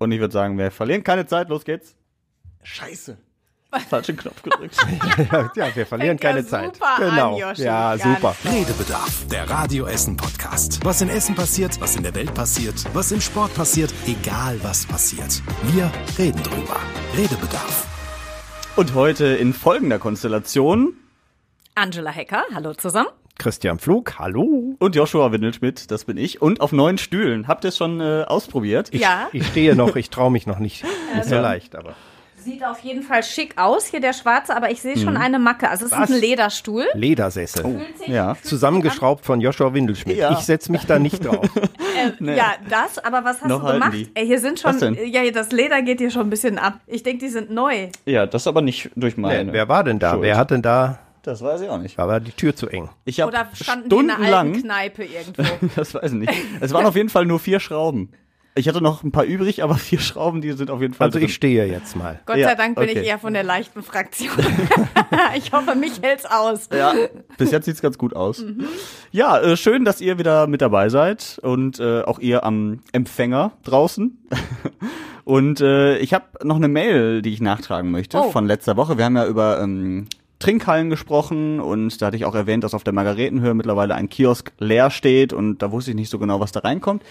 Und ich würde sagen, wir verlieren keine Zeit, los geht's. Scheiße. Falschen Knopf gedrückt. ja, ja, wir verlieren Fängt ja keine Zeit. super an, Genau. Joshi. ja, super. Redebedarf, der Radio Essen Podcast. Was in Essen passiert, was in der Welt passiert, was im Sport passiert, egal was passiert. Wir reden drüber. Redebedarf. Und heute in folgender Konstellation Angela Hecker, hallo zusammen. Christian Pflug, hallo. und Joshua Windelschmidt, das bin ich, und auf neun Stühlen. Habt ihr es schon äh, ausprobiert? ja, Ich stehe noch, ich traue mich noch nicht. Nicht so leicht, aber. sieht auf jeden Fall schick aus, hier der schwarze, aber ich sehe schon eine Macke. Also es ist Was? ein Lederstuhl. Ledersessel. Sich- Ja. Zusammengeschraubt von Joshua Windelschmidt. Ja. Ich setze mich da nicht drauf. Äh, Ja, das, aber was hast Noch du gemacht? Ey, hier sind schon, Was denn? ja, das Leder geht hier schon ein bisschen ab. Ich denke, die sind neu. Ja, das aber nicht durch meine. Nee, wer war denn da? Schuld. Wer hat denn da? Das weiß ich auch nicht. War die Tür zu eng. Ich habe Oder standen die in einer alten stundenlang, Kneipe irgendwo? das weiß ich nicht. Es waren auf jeden Fall nur vier Schrauben. Ich hatte noch ein paar übrig, aber vier Schrauben, die sind auf jeden Fall Also drin. ich stehe jetzt mal. Gott Ja, sei Dank bin okay. ich eher von der leichten Fraktion. ich hoffe, mich hält's aus. Ja, bis jetzt sieht's ganz gut aus. Ja, äh, schön, dass ihr wieder mit dabei seid und äh, auch ihr am Empfänger draußen. und äh, ich habe noch eine Mail, die ich nachtragen möchte Oh. von letzter Woche. Wir haben ja über ähm, Trinkhallen gesprochen und da hatte ich auch erwähnt, dass auf der Margaretenhöhe mittlerweile ein Kiosk leer steht und da wusste ich nicht so genau, was da reinkommt.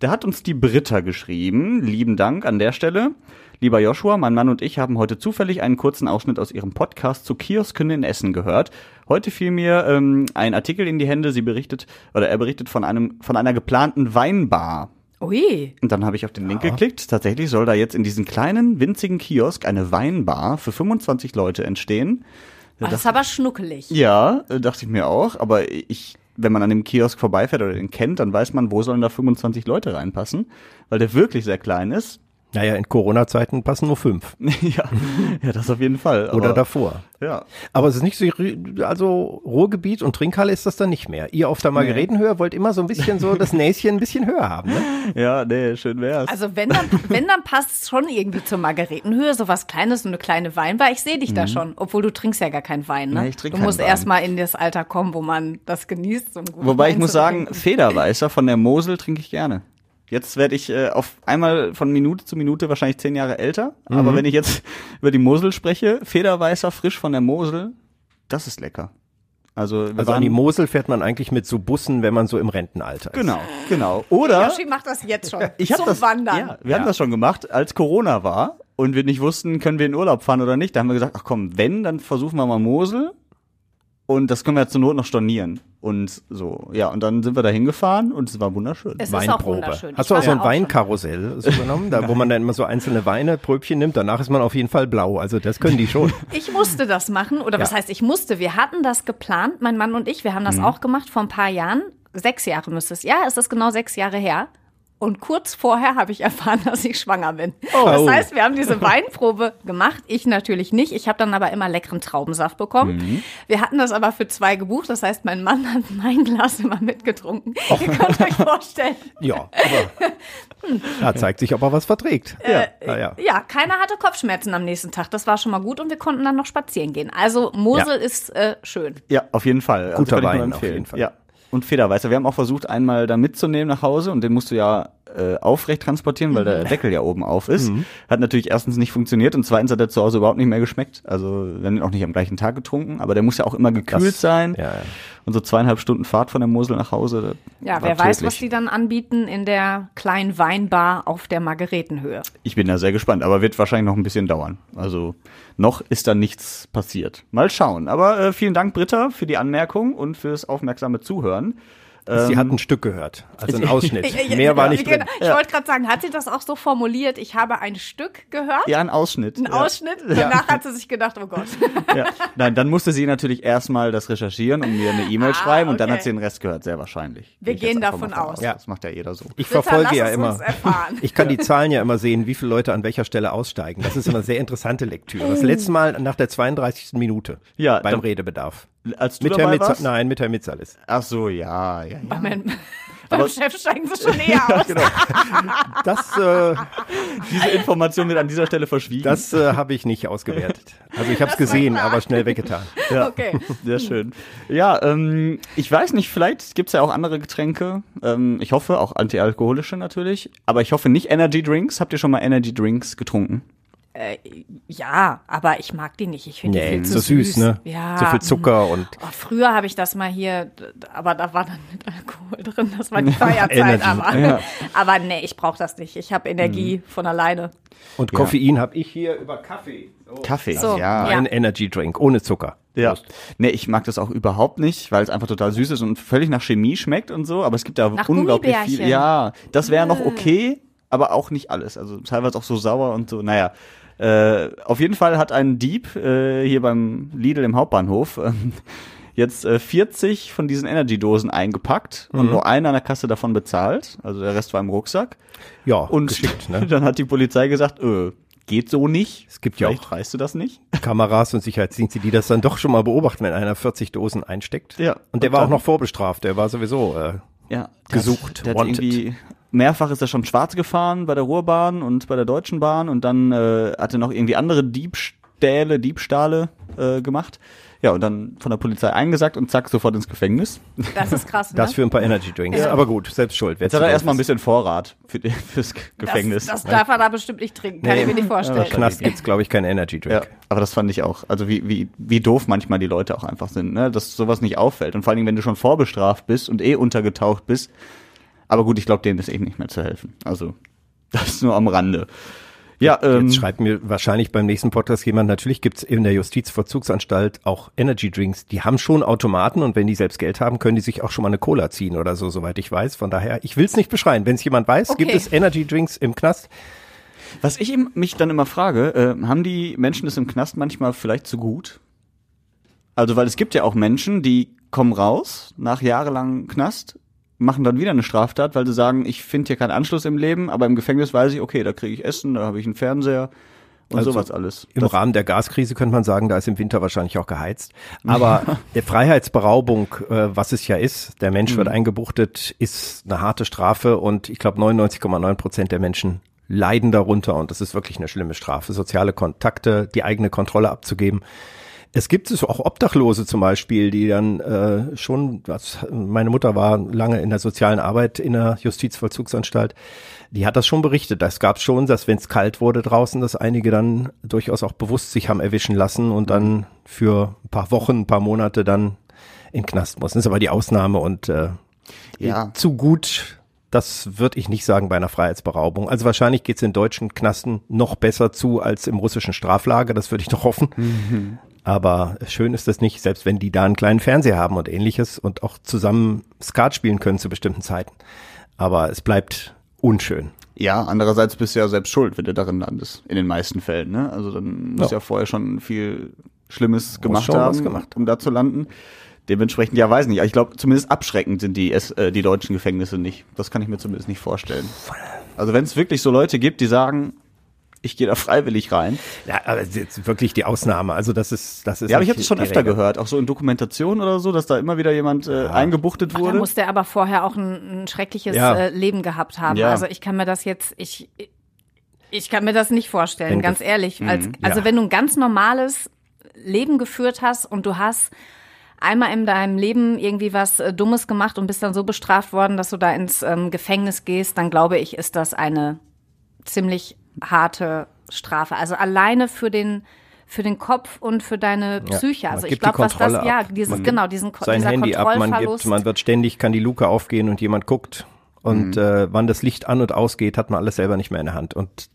Da hat uns die Britta geschrieben. Lieben Dank an der Stelle. Lieber Joshua, mein Mann und ich haben heute zufällig einen kurzen Ausschnitt aus Ihrem Podcast zu Kiosken in Essen gehört. Heute fiel mir ähm, ein Artikel in die Hände. Sie berichtet oder er berichtet von einem von einer geplanten Weinbar. Ui. Und dann habe ich auf den Link geklickt. Tatsächlich soll da jetzt in diesem kleinen winzigen Kiosk eine Weinbar für 25 Leute entstehen. Oh, das ist aber schnuckelig. Ja, äh, dachte ich mir auch. Aber ich, wenn man an dem Kiosk vorbeifährt oder den kennt, dann weiß man, wo sollen da 25 Leute reinpassen, weil der wirklich sehr klein ist. Naja, in Corona-Zeiten passen nur fünf. ja, ja, das auf jeden Fall. Oder Aber, davor. Ja. Aber es ist nicht so, also Ruhrgebiet und Trinkhalle ist das dann nicht mehr. Ihr auf der Margaretenhöhe wollt immer so ein bisschen so das Näschen ein bisschen höher haben, ne? Ja, nee, schön wär's. Also wenn dann, wenn dann passt es schon irgendwie zur Margaretenhöhe, so was Kleines, so eine kleine Weinbar. Ich sehe dich da schon, obwohl du trinkst ja gar keinen Wein, ne? Nee, ich trink du keinen musst Wein. erst mal in das Alter kommen, wo man das genießt. So Wobei ich Wein muss zu sagen. Federweißer von der Mosel trinke ich gerne. Jetzt werde ich äh, auf einmal von Minute zu Minute wahrscheinlich zehn Jahre älter. Aber wenn ich jetzt über die Mosel spreche, Federweißer frisch von der Mosel, das ist lecker. Also, Also an die Mosel fährt man eigentlich mit so Bussen, wenn man so im Rentenalter ist. Genau, genau. Oder Yoshi macht das jetzt schon. ich habe zum das Wandern. Ja, wir haben das schon gemacht, als Corona war und wir nicht wussten, können wir in Urlaub fahren oder nicht. Da haben wir gesagt, ach komm, wenn, dann versuchen wir mal Mosel und das können wir zur Not noch stornieren und so. Ja, und dann sind wir da hingefahren und es war wunderschön. Es ist auch Weinprobe. wunderschön. Hast du auch so ein auch. Weinkarussell so genommen, da wo man dann immer so einzelne Weine, Pröbchen nimmt, danach ist man auf jeden Fall blau. Also das können die schon. Ich musste das machen, oder was Ja. heißt ich musste? Wir hatten das geplant, mein Mann und ich, wir haben das Mhm. auch gemacht vor ein paar Jahren. Sechs Jahre müsste es. Ja, es ist genau sechs Jahre her. Und kurz vorher habe ich erfahren, dass ich schwanger bin. Das Oh. heißt, wir haben diese Weinprobe gemacht. Ich natürlich nicht. Ich habe dann aber immer leckeren Traubensaft bekommen. Mhm. Wir hatten das aber für zwei gebucht. Das heißt, mein Mann hat mein Glas immer mitgetrunken. Ihr könnt euch vorstellen. Ja, aber da zeigt sich, ob er was verträgt. Ja. Naja. Ja, keiner hatte Kopfschmerzen am nächsten Tag. Das war schon mal gut und wir konnten dann noch spazieren gehen. Also Mosel ist äh, schön. Ja, auf jeden Fall. Also Guter nur Wein, auf jeden Fall. Ja. Und Federweißer. Wir haben auch versucht, einmal da mitzunehmen nach Hause und den musst du ja äh, aufrecht transportieren, weil Mhm. der Deckel ja oben auf ist. Hat natürlich erstens nicht funktioniert und zweitens hat er zu Hause überhaupt nicht mehr geschmeckt. Also wir haben ihn auch nicht am gleichen Tag getrunken, aber der muss ja auch immer gekühlt Das- sein. ja, ja. Und so zweieinhalb Stunden Fahrt von der Mosel nach Hause. das Ja, wer weiß, was die dann anbieten in der kleinen Weinbar auf der Margaretenhöhe. Ich bin da sehr gespannt, aber wird wahrscheinlich noch ein bisschen dauern. Also noch ist da nichts passiert. Mal schauen. Aber äh, vielen Dank, Britta, für die Anmerkung und fürs aufmerksame Zuhören. Sie hat ein Stück gehört, also ein Ausschnitt. Ich- Mehr war ich- nicht drin. genau. Ich wollte gerade sagen, hat sie das auch so formuliert? Ich habe ein Stück gehört, Ja, ein Ausschnitt. ein ja. Ausschnitt. Danach hat sie sich gedacht, oh Gott. Ja. Nein, dann musste sie natürlich erstmal das recherchieren und mir eine E-Mail Ah, schreiben und dann okay. hat sie den Rest gehört, sehr wahrscheinlich. Wir Gehe gehen davon aus. Ja. Das macht ja jeder so. Ich Britta, verfolge ja immer. Ich kann die Zahlen ja immer sehen, wie viele Leute an welcher Stelle aussteigen. Das ist immer eine sehr interessante Lektüre. Das letzte Mal nach der 32. Minute Ja, beim dann- Redebedarf. Als du Mit dabei warst? Nein, mit Herr Mitzalis. Ach so, ja, ja, ja. Mein- Beim Chef steigen sie schon eher aus. genau. Das, äh, Diese Information wird an dieser Stelle verschwiegen. das äh, habe ich nicht ausgewertet. Also ich habe es gesehen, aber schnell weggetan. ja. Okay. Sehr schön. Ja, ähm, ich weiß nicht, vielleicht gibt's ja auch andere Getränke. Ähm, ich hoffe, auch antialkoholische natürlich. Aber ich hoffe nicht Energy Drinks. Habt ihr schon mal Energy Drinks getrunken? Äh, ja, aber ich mag die nicht. Ich finde die Nee, viel zu so süß, ne? Ja. So viel Zucker und Oh, früher habe ich das mal hier, aber da war dann mit Alkohol drin. Das war die Feierzeit. Aber, ja. aber nee, ich brauche das nicht. Ich habe Energie von alleine. Und Koffein habe ich hier über Kaffee. So. Kaffee. So, ja. ja. Ein Energy Drink ohne Zucker. Ja. Prost. Nee, ich mag das auch überhaupt nicht, weil es einfach total süß ist und völlig nach Chemie schmeckt und so, aber es gibt ja Nach unglaublich viel. Ja, das wäre noch okay, aber auch nicht alles. Also teilweise auch so sauer und so, naja. Äh, auf jeden Fall hat ein Dieb äh, hier beim Lidl im Hauptbahnhof ähm, jetzt äh, 40 von diesen Energy-Dosen eingepackt Mhm. und nur eine an der Kasse davon bezahlt. Also der Rest war im Rucksack. Ja, Und geschickt, ne? dann hat die Polizei gesagt, äh, geht so nicht. Es gibt ja Vielleicht auch weißt du das nicht. Kameras und Sicherheitsdienste, die das dann doch schon mal beobachten, wenn einer 40 Dosen einsteckt. Ja. Und der Und war auch noch vorbestraft. Der war sowieso äh, ja, gesucht, hat, der hat wanted. irgendwie mehrfach ist er schon schwarz gefahren bei der Ruhrbahn und bei der Deutschen Bahn und dann äh, hat er noch irgendwie andere Diebstähle, Diebstahle äh, gemacht. Ja, und dann von der Polizei eingesackt und zack, sofort ins Gefängnis. Das ist krass, ne? das für ein paar Energy Drinks. Aber gut, selbst schuld. Jetzt hat er erstmal ein bisschen Vorrat für die, fürs Gefängnis. Das, das darf er da bestimmt nicht trinken, kann Nee. ich mir nicht vorstellen. Im Knast gibt's glaube ich, keinen Energy ja, Drink. aber das fand ich auch. Also wie, wie, wie doof manchmal die Leute auch einfach sind, ne? dass sowas nicht auffällt. Und vor allen Dingen, wenn du schon vorbestraft bist und eh untergetaucht bist. Aber gut, ich glaube, denen ist eh nicht mehr zu helfen. Also, das ist nur am Rande. Ja, ähm, Jetzt schreibt mir wahrscheinlich beim nächsten Podcast jemand, natürlich gibt's in der Justizvollzugsanstalt auch Energy Drinks. Die haben schon Automaten und wenn die selbst Geld haben, können die sich auch schon mal eine Cola ziehen oder so, soweit ich weiß. Von daher, ich will's nicht beschreien. Wenn es jemand weiß, Okay. gibt es Energy Drinks im Knast? Was ich mich dann immer frage, äh, haben die Menschen es im Knast manchmal vielleicht zu gut? Also, weil es gibt ja auch Menschen, die kommen raus nach jahrelangem Knast, machen dann wieder eine Straftat, weil sie sagen, ich finde hier keinen Anschluss im Leben, aber im Gefängnis weiß ich, okay, da kriege ich Essen, da habe ich einen Fernseher und Also sowas alles. Im Das- Rahmen der Gaskrise könnte man sagen, da ist im Winter wahrscheinlich auch geheizt. Aber der Freiheitsberaubung, äh, was es ja ist, der Mensch Mhm. wird eingebuchtet, ist eine harte Strafe und ich glaube 99,9 Prozent der Menschen leiden darunter und das ist wirklich eine schlimme Strafe. Soziale Kontakte, die eigene Kontrolle abzugeben. Es gibt es auch Obdachlose zum Beispiel, die dann äh, schon, was, meine Mutter war lange in der sozialen Arbeit in der Justizvollzugsanstalt, die hat das schon berichtet. Das gab schon, dass wenn es kalt wurde draußen, dass einige dann durchaus auch bewusst sich haben erwischen lassen und dann für ein paar Wochen, ein paar Monate dann in Knast mussten. Das ist aber die Ausnahme und äh, Ja. zu gut, das würde ich nicht sagen bei einer Freiheitsberaubung. Also wahrscheinlich geht's in deutschen Knasten noch besser zu als im russischen Straflager, das würde ich doch hoffen. Aber schön ist das nicht, selbst wenn die da einen kleinen Fernseher haben und ähnliches und auch zusammen Skat spielen können zu bestimmten Zeiten. Aber es bleibt unschön. Ja, andererseits bist du ja selbst schuld, wenn du darin landest, in den meisten Fällen. Ne? Also dann musst du Ja. ja vorher schon viel Schlimmes gemacht haben, gemacht. um da zu landen. Dementsprechend, ja, weiß nicht. Ich glaube, zumindest abschreckend sind die, es- äh, die deutschen Gefängnisse nicht. Das kann ich mir zumindest nicht vorstellen. Also wenn es wirklich so Leute gibt, die sagen, ich gehe da freiwillig rein. Ja, aber es ist jetzt wirklich die Ausnahme. Also das ist, das ist. Ja, aber ich habe das schon öfter Regel. gehört, auch so in Dokumentationen oder so, dass da immer wieder jemand äh, eingebuchtet Ach, da wurde. muss der aber vorher auch ein, ein schreckliches Ja. äh, Leben gehabt haben. Ja. Also ich kann mir das jetzt, ich, ich kann mir das nicht vorstellen, Wenn ganz ehrlich. Als, also ja. wenn du ein ganz normales Leben geführt hast und du hast einmal in deinem Leben irgendwie was äh, Dummes gemacht und bist dann so bestraft worden, dass du da ins ähm, Gefängnis gehst, dann glaube ich, ist das eine ziemlich harte Strafe. Also alleine für den für den Kopf und für deine Psyche. man Also ich glaube, was das, Kontrolle ja, ab. dieses, Man genau, diesen sein dieser Handy ab, man gibt, man wird ständig, kann die Luke aufgehen und jemand guckt. Und äh, wann das Licht an und ausgeht, hat man alles selber nicht mehr in der Hand. Und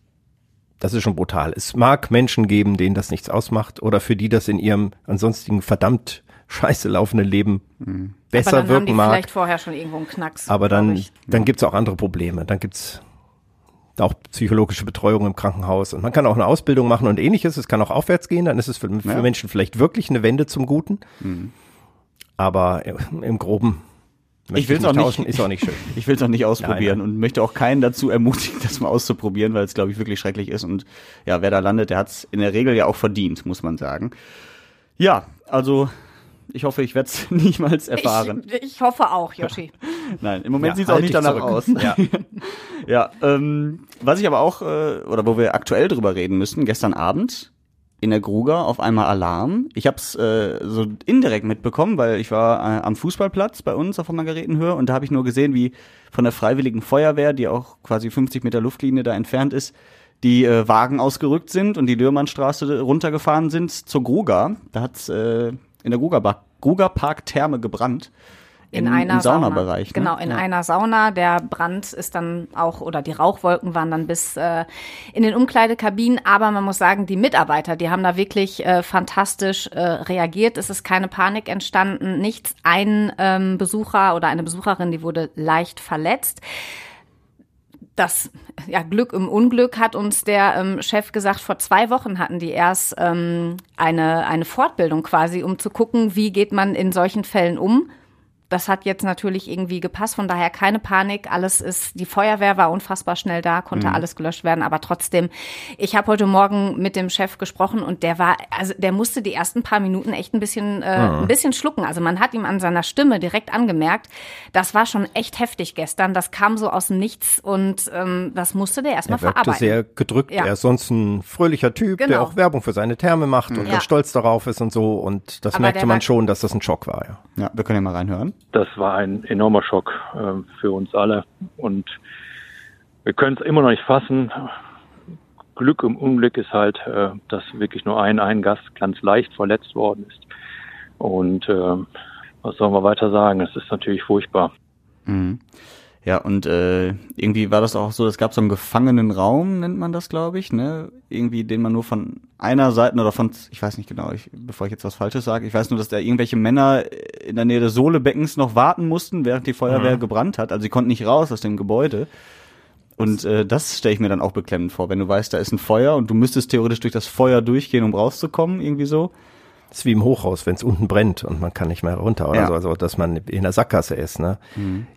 das ist schon brutal. Es mag Menschen geben, denen das nichts ausmacht oder für die das in ihrem ansonsten verdammt scheiße laufenden Leben besser aber dann haben wirken die mag. vielleicht vorher schon irgendwo einen Knacks. Aber dann, ich. dann gibt's auch andere Probleme. Dann gibt's auch psychologische Betreuung im Krankenhaus. Und man kann auch eine Ausbildung machen und ähnliches. Es kann auch aufwärts gehen. Dann ist es für, für Ja. Menschen vielleicht wirklich eine Wende zum Guten. Mhm. Aber im Groben möchte Ich will's auch nicht. ist auch nicht schön. Ich will es auch nicht ausprobieren Nein, und möchte auch keinen dazu ermutigen, das mal auszuprobieren, weil es, glaube ich, wirklich schrecklich ist. Und ja, wer da landet, der hat es in der Regel ja auch verdient, muss man sagen. Ja, also Ich hoffe, ich werde es niemals erfahren. Ich, ich hoffe auch, Yoshi. Nein, im Moment Ja, sieht es auch halt nicht dich danach zurück. aus. Ja. Ja, ähm, was ich aber auch, äh, oder wo wir aktuell drüber reden müssen, gestern Abend in der Gruger auf einmal Alarm. Ich habe es äh, so indirekt mitbekommen, weil ich war äh, am Fußballplatz bei uns auf der Margaretenhöhe und da habe ich nur gesehen, wie von der Freiwilligen Feuerwehr, die auch quasi 50 Meter Luftlinie da entfernt ist, die äh, Wagen ausgerückt sind und die Lührmannstraße runtergefahren sind zur Gruger. Da hat's äh, in der Gruger, Gruger Park Therme gebrannt. In Im- einer im Saunabereich. Ne? Genau, in ja. einer Sauna. Der Brand ist dann auch, oder die Rauchwolken waren dann bis äh, in den Umkleidekabinen. Aber man muss sagen, die Mitarbeiter, die haben da wirklich äh, fantastisch äh, reagiert. Es ist keine Panik entstanden, nichts. Ein ähm, Besucher oder eine Besucherin, die wurde leicht verletzt das ja, Glück im Unglück hat uns der ähm, Chef gesagt, vor zwei Wochen hatten die erst ähm, eine, eine Fortbildung quasi, um zu gucken, wie geht man in solchen Fällen um. Das hat jetzt natürlich irgendwie gepasst, von daher keine Panik. Alles ist, die Feuerwehr war unfassbar schnell da, konnte alles gelöscht werden, aber trotzdem, ich habe heute Morgen mit dem Chef gesprochen und der war, also der musste die ersten paar Minuten echt ein bisschen, äh, ein bisschen schlucken. Also man hat ihm an seiner Stimme direkt angemerkt, das war schon echt heftig gestern. Das kam so aus dem Nichts und ähm, das musste der erstmal Er verarbeiten. sehr gedrückt. Ja. Er ist sonst ein fröhlicher Typ, der Genau. auch Werbung für seine Therme macht und Ja. ganz stolz darauf ist und so. Und das Aber merkte der man schon, dass das ein Schock war. Ja. Ja, wir können ja mal reinhören. Das war ein enormer Schock äh, für uns alle und wir können es immer noch nicht fassen. Glück im Unglück ist halt, äh, dass wirklich nur ein, ein Gast ganz leicht verletzt worden ist. Und äh, was sollen wir weiter sagen? Es ist natürlich furchtbar. Mhm. Ja, und äh, irgendwie war das auch so, es gab so einen gefangenen Raum, nennt man das, glaube ich, ne? Irgendwie, den man nur von einer Seite oder von, ich weiß nicht genau, ich, bevor ich jetzt was Falsches sage, ich weiß nur, dass da irgendwelche Männer in der Nähe des Sohlebeckens noch warten mussten, während die Feuerwehr gebrannt hat. Also sie konnten nicht raus aus dem Gebäude. Und äh, das stelle ich mir dann auch beklemmend vor, wenn du weißt, da ist ein Feuer und du müsstest theoretisch durch das Feuer durchgehen, um rauszukommen, irgendwie so. Das ist wie im Hochhaus, wenn es unten brennt und man kann nicht mehr runter oder Ja. so, also dass man in der Sackgasse ist. Ne?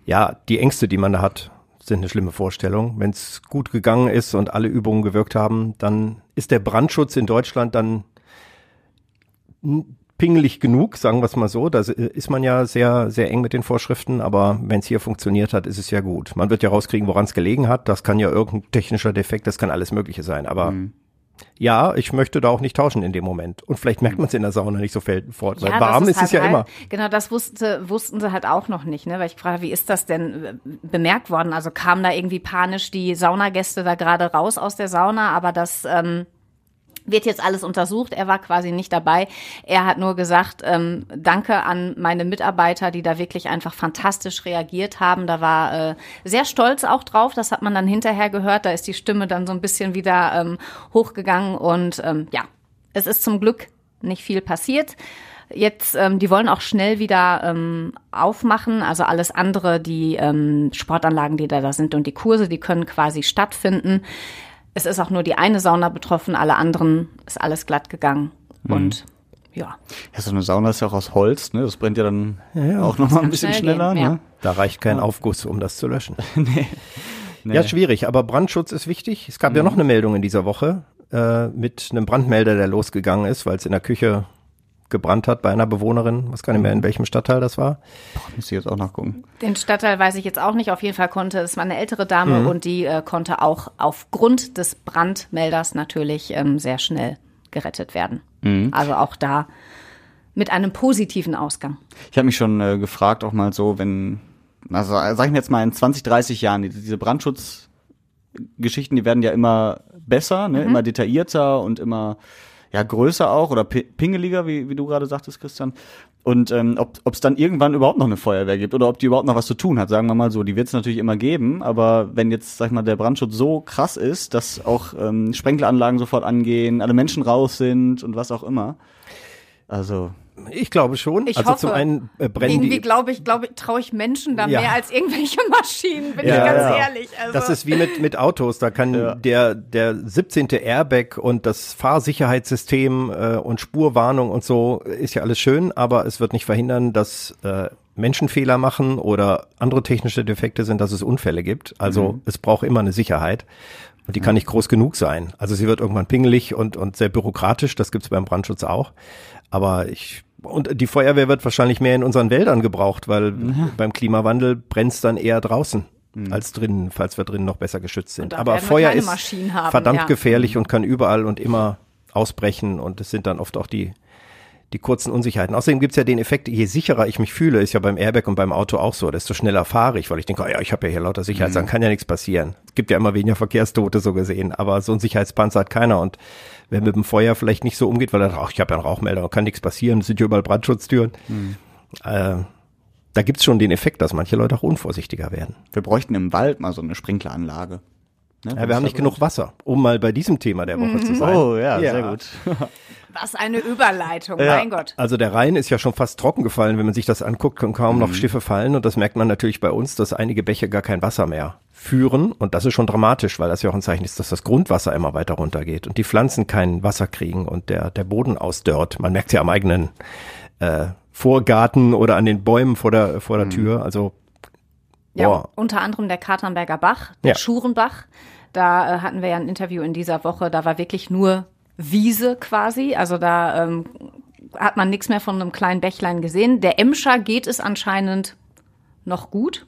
Ja, die Ängste, die man da hat, sind eine schlimme Vorstellung. Wenn es gut gegangen ist und alle Übungen gewirkt haben, dann ist der Brandschutz in Deutschland dann pingelig genug, sagen wir es mal so. Da ist man ja sehr, sehr eng mit den Vorschriften, aber wenn es hier funktioniert hat, ist es ja gut. Man wird ja rauskriegen, woran es gelegen hat. Das kann ja irgendein technischer Defekt, das kann alles Mögliche sein. Aber ja, ich möchte da auch nicht tauschen in dem Moment. Und vielleicht merkt man es in der Sauna nicht so fort, weil das warm ist, halt es ja halt, immer. Genau, das wusste, wussten sie halt auch noch nicht, ne? Weil ich habe, wie ist das denn äh, bemerkt worden? Also kamen da irgendwie panisch die Saunagäste da gerade raus aus der Sauna, aber das ähm, wird jetzt alles untersucht. Er war quasi nicht dabei. Er hat nur gesagt, ähm, danke an meine Mitarbeiter, die da wirklich einfach fantastisch reagiert haben. Da war äh, sehr stolz auch drauf. Das hat man dann hinterher gehört. Da ist die Stimme dann so ein bisschen wieder ähm, hochgegangen. Und ähm, ja, es ist zum Glück nicht viel passiert. Jetzt, ähm, die wollen auch schnell wieder ähm, aufmachen. Also alles andere, die ähm, Sportanlagen, die da, da sind und die Kurse, die können quasi stattfinden. Es ist auch nur die eine Sauna betroffen, alle anderen ist alles glatt gegangen. Und ja, Ja, so eine Sauna ist ja auch aus Holz, ne? Das brennt ja dann auch noch mal ein kann bisschen schnell schneller, gehen, ja. ne? Da reicht kein Aufguss, um das zu löschen. Nee. Ja, schwierig, aber Brandschutz ist wichtig. Es gab ja noch eine Meldung in dieser Woche äh, mit einem Brandmelder, der losgegangen ist, weil es in der Küche gebrannt hat bei einer Bewohnerin. Was gar nicht mehr, in welchem Stadtteil das war. Muss ich jetzt auch nachgucken. den Stadtteil weiß ich jetzt auch nicht. Auf jeden Fall konnte, es war eine ältere Dame und die äh, konnte auch aufgrund des Brandmelders natürlich ähm, sehr schnell gerettet werden. Also auch da mit einem positiven Ausgang. Ich habe mich schon äh, gefragt, auch mal so, wenn, also äh, sag ich mir jetzt mal in 20, 30 Jahren, die- diese Brandschutzgeschichten, die werden ja immer besser, ne? immer detaillierter und immer ja größer auch oder pi- pingeliger, wie, wie du gerade sagtest, Christian. Und ähm, ob es dann irgendwann überhaupt noch eine Feuerwehr gibt oder ob die überhaupt noch was zu tun hat, sagen wir mal so. Die wird es natürlich immer geben, aber wenn jetzt, sag ich mal, der Brandschutz so krass ist, dass auch ähm, Sprenkleranlagen sofort angehen, alle Menschen raus sind und was auch immer. Also, Ich glaube schon. Ich also hoffe. zum einen äh, brennen Irgendwie glaube ich, glaube ich, traue ich Menschen da Ja. mehr als irgendwelche Maschinen, bin Ja, ich ganz ja. ehrlich. Also, Das ist wie mit, mit Autos. Da kann Ja. der, der 17. Airbag und das Fahrsicherheitssystem äh, und Spurwarnung und so ist ja alles schön, aber es wird nicht verhindern, dass äh, Menschen Fehler machen oder andere technische Defekte sind, dass es Unfälle gibt. Also es braucht immer eine Sicherheit. Und die kann nicht groß genug sein. Also sie wird irgendwann pingelig und, und sehr bürokratisch, das gibt's beim Brandschutz auch. Aber ich Und die Feuerwehr wird wahrscheinlich mehr in unseren Wäldern gebraucht, weil beim Klimawandel brennt's dann eher draußen als drinnen, falls wir drinnen noch besser geschützt sind. Aber Feuer ist haben, verdammt ja. gefährlich und kann überall und immer ausbrechen und es sind dann oft auch die die kurzen Unsicherheiten. Außerdem gibt's ja den Effekt, je sicherer ich mich fühle, ist ja beim Airbag und beim Auto auch so, desto schneller fahre ich, weil ich denke, oh ja, ich habe ja hier lauter Sicherheit, dann kann ja nichts passieren. Es gibt ja immer weniger Verkehrstote so gesehen, aber so ein Sicherheitspanzer hat keiner und wer mit dem Feuer vielleicht nicht so umgeht, weil er, ach, ich habe ja einen Rauchmelder, kann nichts passieren, es sind ja überall Brandschutztüren. Äh, da gibt's schon den Effekt, dass manche Leute auch unvorsichtiger werden. Wir bräuchten im Wald mal so eine Sprinkleranlage. Ne? Ja, wir haben nicht genug Wasser, um mal bei diesem Thema der Woche zu sein. Oh ja, sehr gut. Was eine Überleitung, Ja. mein Gott. Also der Rhein ist ja schon fast trocken gefallen, wenn man sich das anguckt, können kaum Mhm. noch Schiffe fallen und das merkt man natürlich bei uns, dass einige Bäche gar kein Wasser mehr führen und das ist schon dramatisch, weil das ja auch ein Zeichen ist, dass das Grundwasser immer weiter runtergeht und die Pflanzen kein Wasser kriegen und der, der Boden ausdörrt. Man merkt ja am eigenen äh, Vorgarten oder an den Bäumen vor der, vor Mhm. der Tür, also Ja, Boah. unter anderem der Katernberger Bach, der Ja. Schurenbach. Da äh, hatten wir ja ein Interview in dieser Woche, da war wirklich nur Wiese quasi. Also da ähm, hat man nichts mehr von einem kleinen Bächlein gesehen. Der Emscher geht es anscheinend noch gut.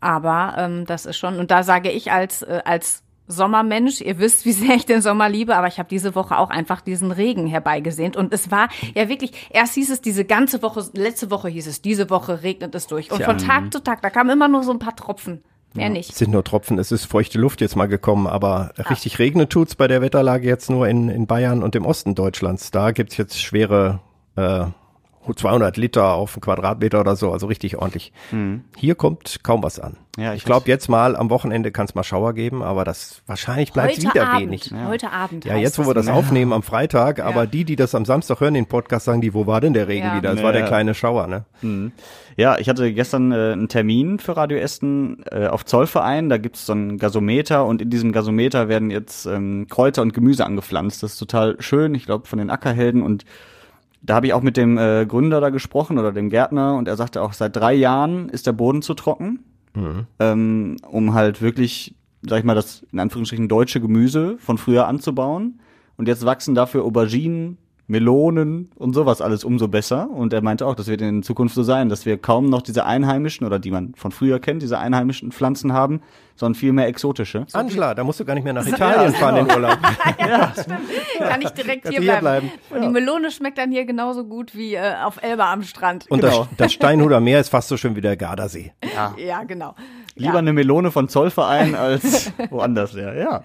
Aber ähm, das ist schon, und da sage ich als, äh, als Sommermensch, ihr wisst, wie sehr ich den Sommer liebe, aber ich habe diese Woche auch einfach diesen Regen herbeigesehnt. Und es war ja wirklich, erst hieß es diese ganze Woche, letzte Woche hieß es, diese Woche regnet es durch. Und Tja. von Tag zu Tag, da kamen immer nur so ein paar Tropfen. Mehr nicht. es sind nur Tropfen, es ist feuchte Luft jetzt mal gekommen, aber richtig regnen tut's bei der Wetterlage jetzt nur in, in Bayern und im Osten Deutschlands. Da gibt's jetzt schwere äh, 200 Liter auf einen Quadratmeter oder so, also richtig ordentlich. Hier kommt kaum was an. Ja, ich ich glaube jetzt mal am Wochenende kann es mal Schauer geben, aber das wahrscheinlich bleibt Heute wieder Abend, wenig. heute Abend. Ja, jetzt wo wir das aufnehmen am Freitag, aber Ja. die, die das am Samstag hören, den Podcast, sagen die, wo war denn der Regen Ja. wieder? Es war der Ja. kleine Schauer, ne? Ja, ich hatte gestern äh, einen Termin für Radio Essen äh, auf Zollverein. Da gibt's so einen Gasometer und in diesem Gasometer werden jetzt ähm, Kräuter und Gemüse angepflanzt. Das ist total schön, ich glaube, von den Ackerhelden. Und da habe ich auch mit dem äh, Gründer da gesprochen oder dem Gärtner und er sagte auch, seit drei Jahren ist der Boden zu trocken, ähm, um halt wirklich, sag ich mal, das in Anführungsstrichen deutsche Gemüse von früher anzubauen. Und jetzt wachsen dafür Auberginen, Melonen und sowas alles umso besser. Und er meinte auch, das wird in Zukunft so sein, dass wir kaum noch diese einheimischen oder die man von früher kennt, diese einheimischen Pflanzen haben, sondern viel mehr exotische. Angela, da musst du gar nicht mehr nach Italien fahren in Urlaub. Kann ich direkt hier hier bleiben. bleiben. Und die Melone schmeckt dann hier genauso gut wie äh, auf Elba am Strand. Und Genau. das, das Steinhuder Meer ist fast so schön wie der Gardasee. ja, genau. Lieber ja. eine Melone von Zollverein als woanders, ja. Ja.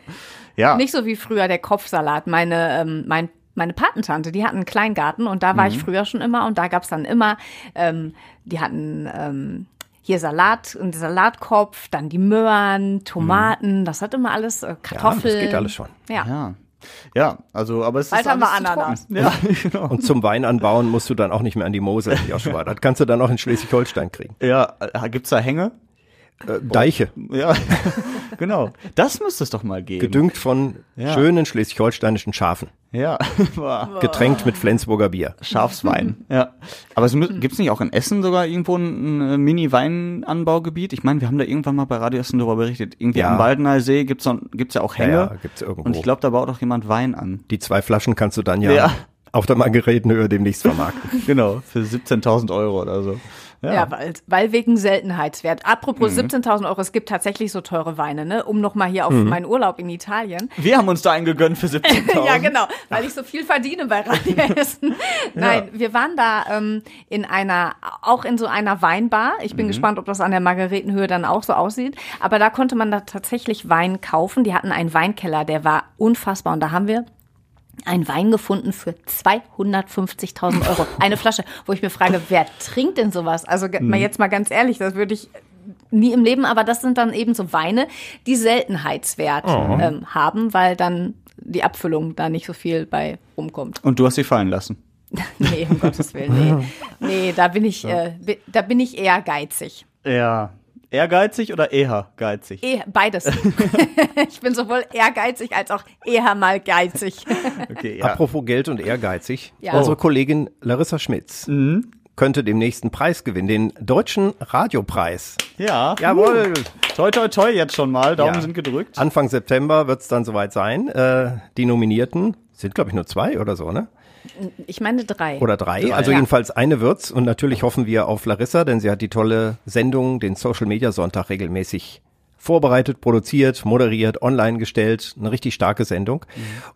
ja. Nicht so wie früher der Kopfsalat. Meine, ähm, mein, meine Patentante, die hatten einen Kleingarten und da war Mhm. ich früher schon immer und da gab's dann immer, ähm, die hatten ähm, hier Salat, einen Salatkopf, dann die Möhren, Tomaten, das hat immer alles, äh, Kartoffeln. Mhm. das geht alles schon. Ja. Ja. Ja, also, aber es Bald ist haben wir alles zu Ananas. trocken. Ja, genau. Und zum Wein anbauen musst du dann auch nicht mehr an die Mosel, Joshua. Das kannst du dann auch in Schleswig-Holstein kriegen. Ja, äh, gibt's da Hänge? Äh, Deiche, Ja, genau. Das müsste es doch mal geben. gedüngt von Ja. schönen schleswig-holsteinischen Schafen, Ja, war getränkt mit Flensburger Bier. Schafswein. ja. Aber es mü- gibt's nicht auch in Essen sogar irgendwo ein, ein Mini-Weinanbaugebiet? Ich meine, wir haben da irgendwann mal bei Radio Essen darüber berichtet. Irgendwie Ja. am Baldener See gibt's, so, gibt's ja auch Hänge. Ja, ja, gibt's irgendwo. Und ich glaube, da baut auch jemand Wein an. Die zwei Flaschen kannst du dann ja, Ja. auf der Margaretenhöhe demnächst vermarkten. Genau, für 17.000 Euro oder so. Ja, weil, weil wegen Seltenheitswert. Apropos Mhm. 17.000 Euro, es gibt tatsächlich so teure Weine, ne? Um nochmal hier auf Mhm. meinen Urlaub in Italien. Wir haben uns da einen gegönnt für 17.000. Ja, genau, weil ich so viel verdiene bei Radio Essen. Nein, wir waren da ähm, in einer, auch in so einer Weinbar. Ich Mhm. bin gespannt, ob das an der Margaretenhöhe dann auch so aussieht. Aber da konnte man da tatsächlich Wein kaufen. Die hatten einen Weinkeller, der war unfassbar. Und da haben wir einen Wein gefunden für 250.000 Euro. Eine Flasche, wo ich mir frage, wer trinkt denn sowas? Also ge- Mhm. mal jetzt mal ganz ehrlich, das würde ich nie im Leben, aber das sind dann eben so Weine, die Seltenheitswert Oh. ähm, haben, weil dann die Abfüllung da nicht so viel bei rumkommt. Und du hast sie fallen lassen. Nee, um Gottes Willen, nee. Nee, da bin ich, äh, da bin ich eher geizig. Ja. Ehrgeizig oder eher geizig? Eh, beides. ich bin sowohl ehrgeizig als auch eher mal geizig. Okay, ja. Apropos Geld und ehrgeizig. Ja. Unsere Kollegin Larissa Schmitz Mhm. könnte dem nächsten Preis gewinnen, den Deutschen Radiopreis. Ja. Jawohl. Toi, toi, toi jetzt schon mal. Daumen Ja. sind gedrückt. Anfang September wird es dann soweit sein. Äh, die Nominierten sind, glaube ich, nur zwei oder so, ne? Ich meine drei. Oder drei. Also Ja. jedenfalls eine wird's. Und natürlich hoffen wir auf Larissa, denn sie hat die tolle Sendung, den Social Media Sonntag regelmäßig vorbereitet, produziert, moderiert, online gestellt. Eine richtig starke Sendung.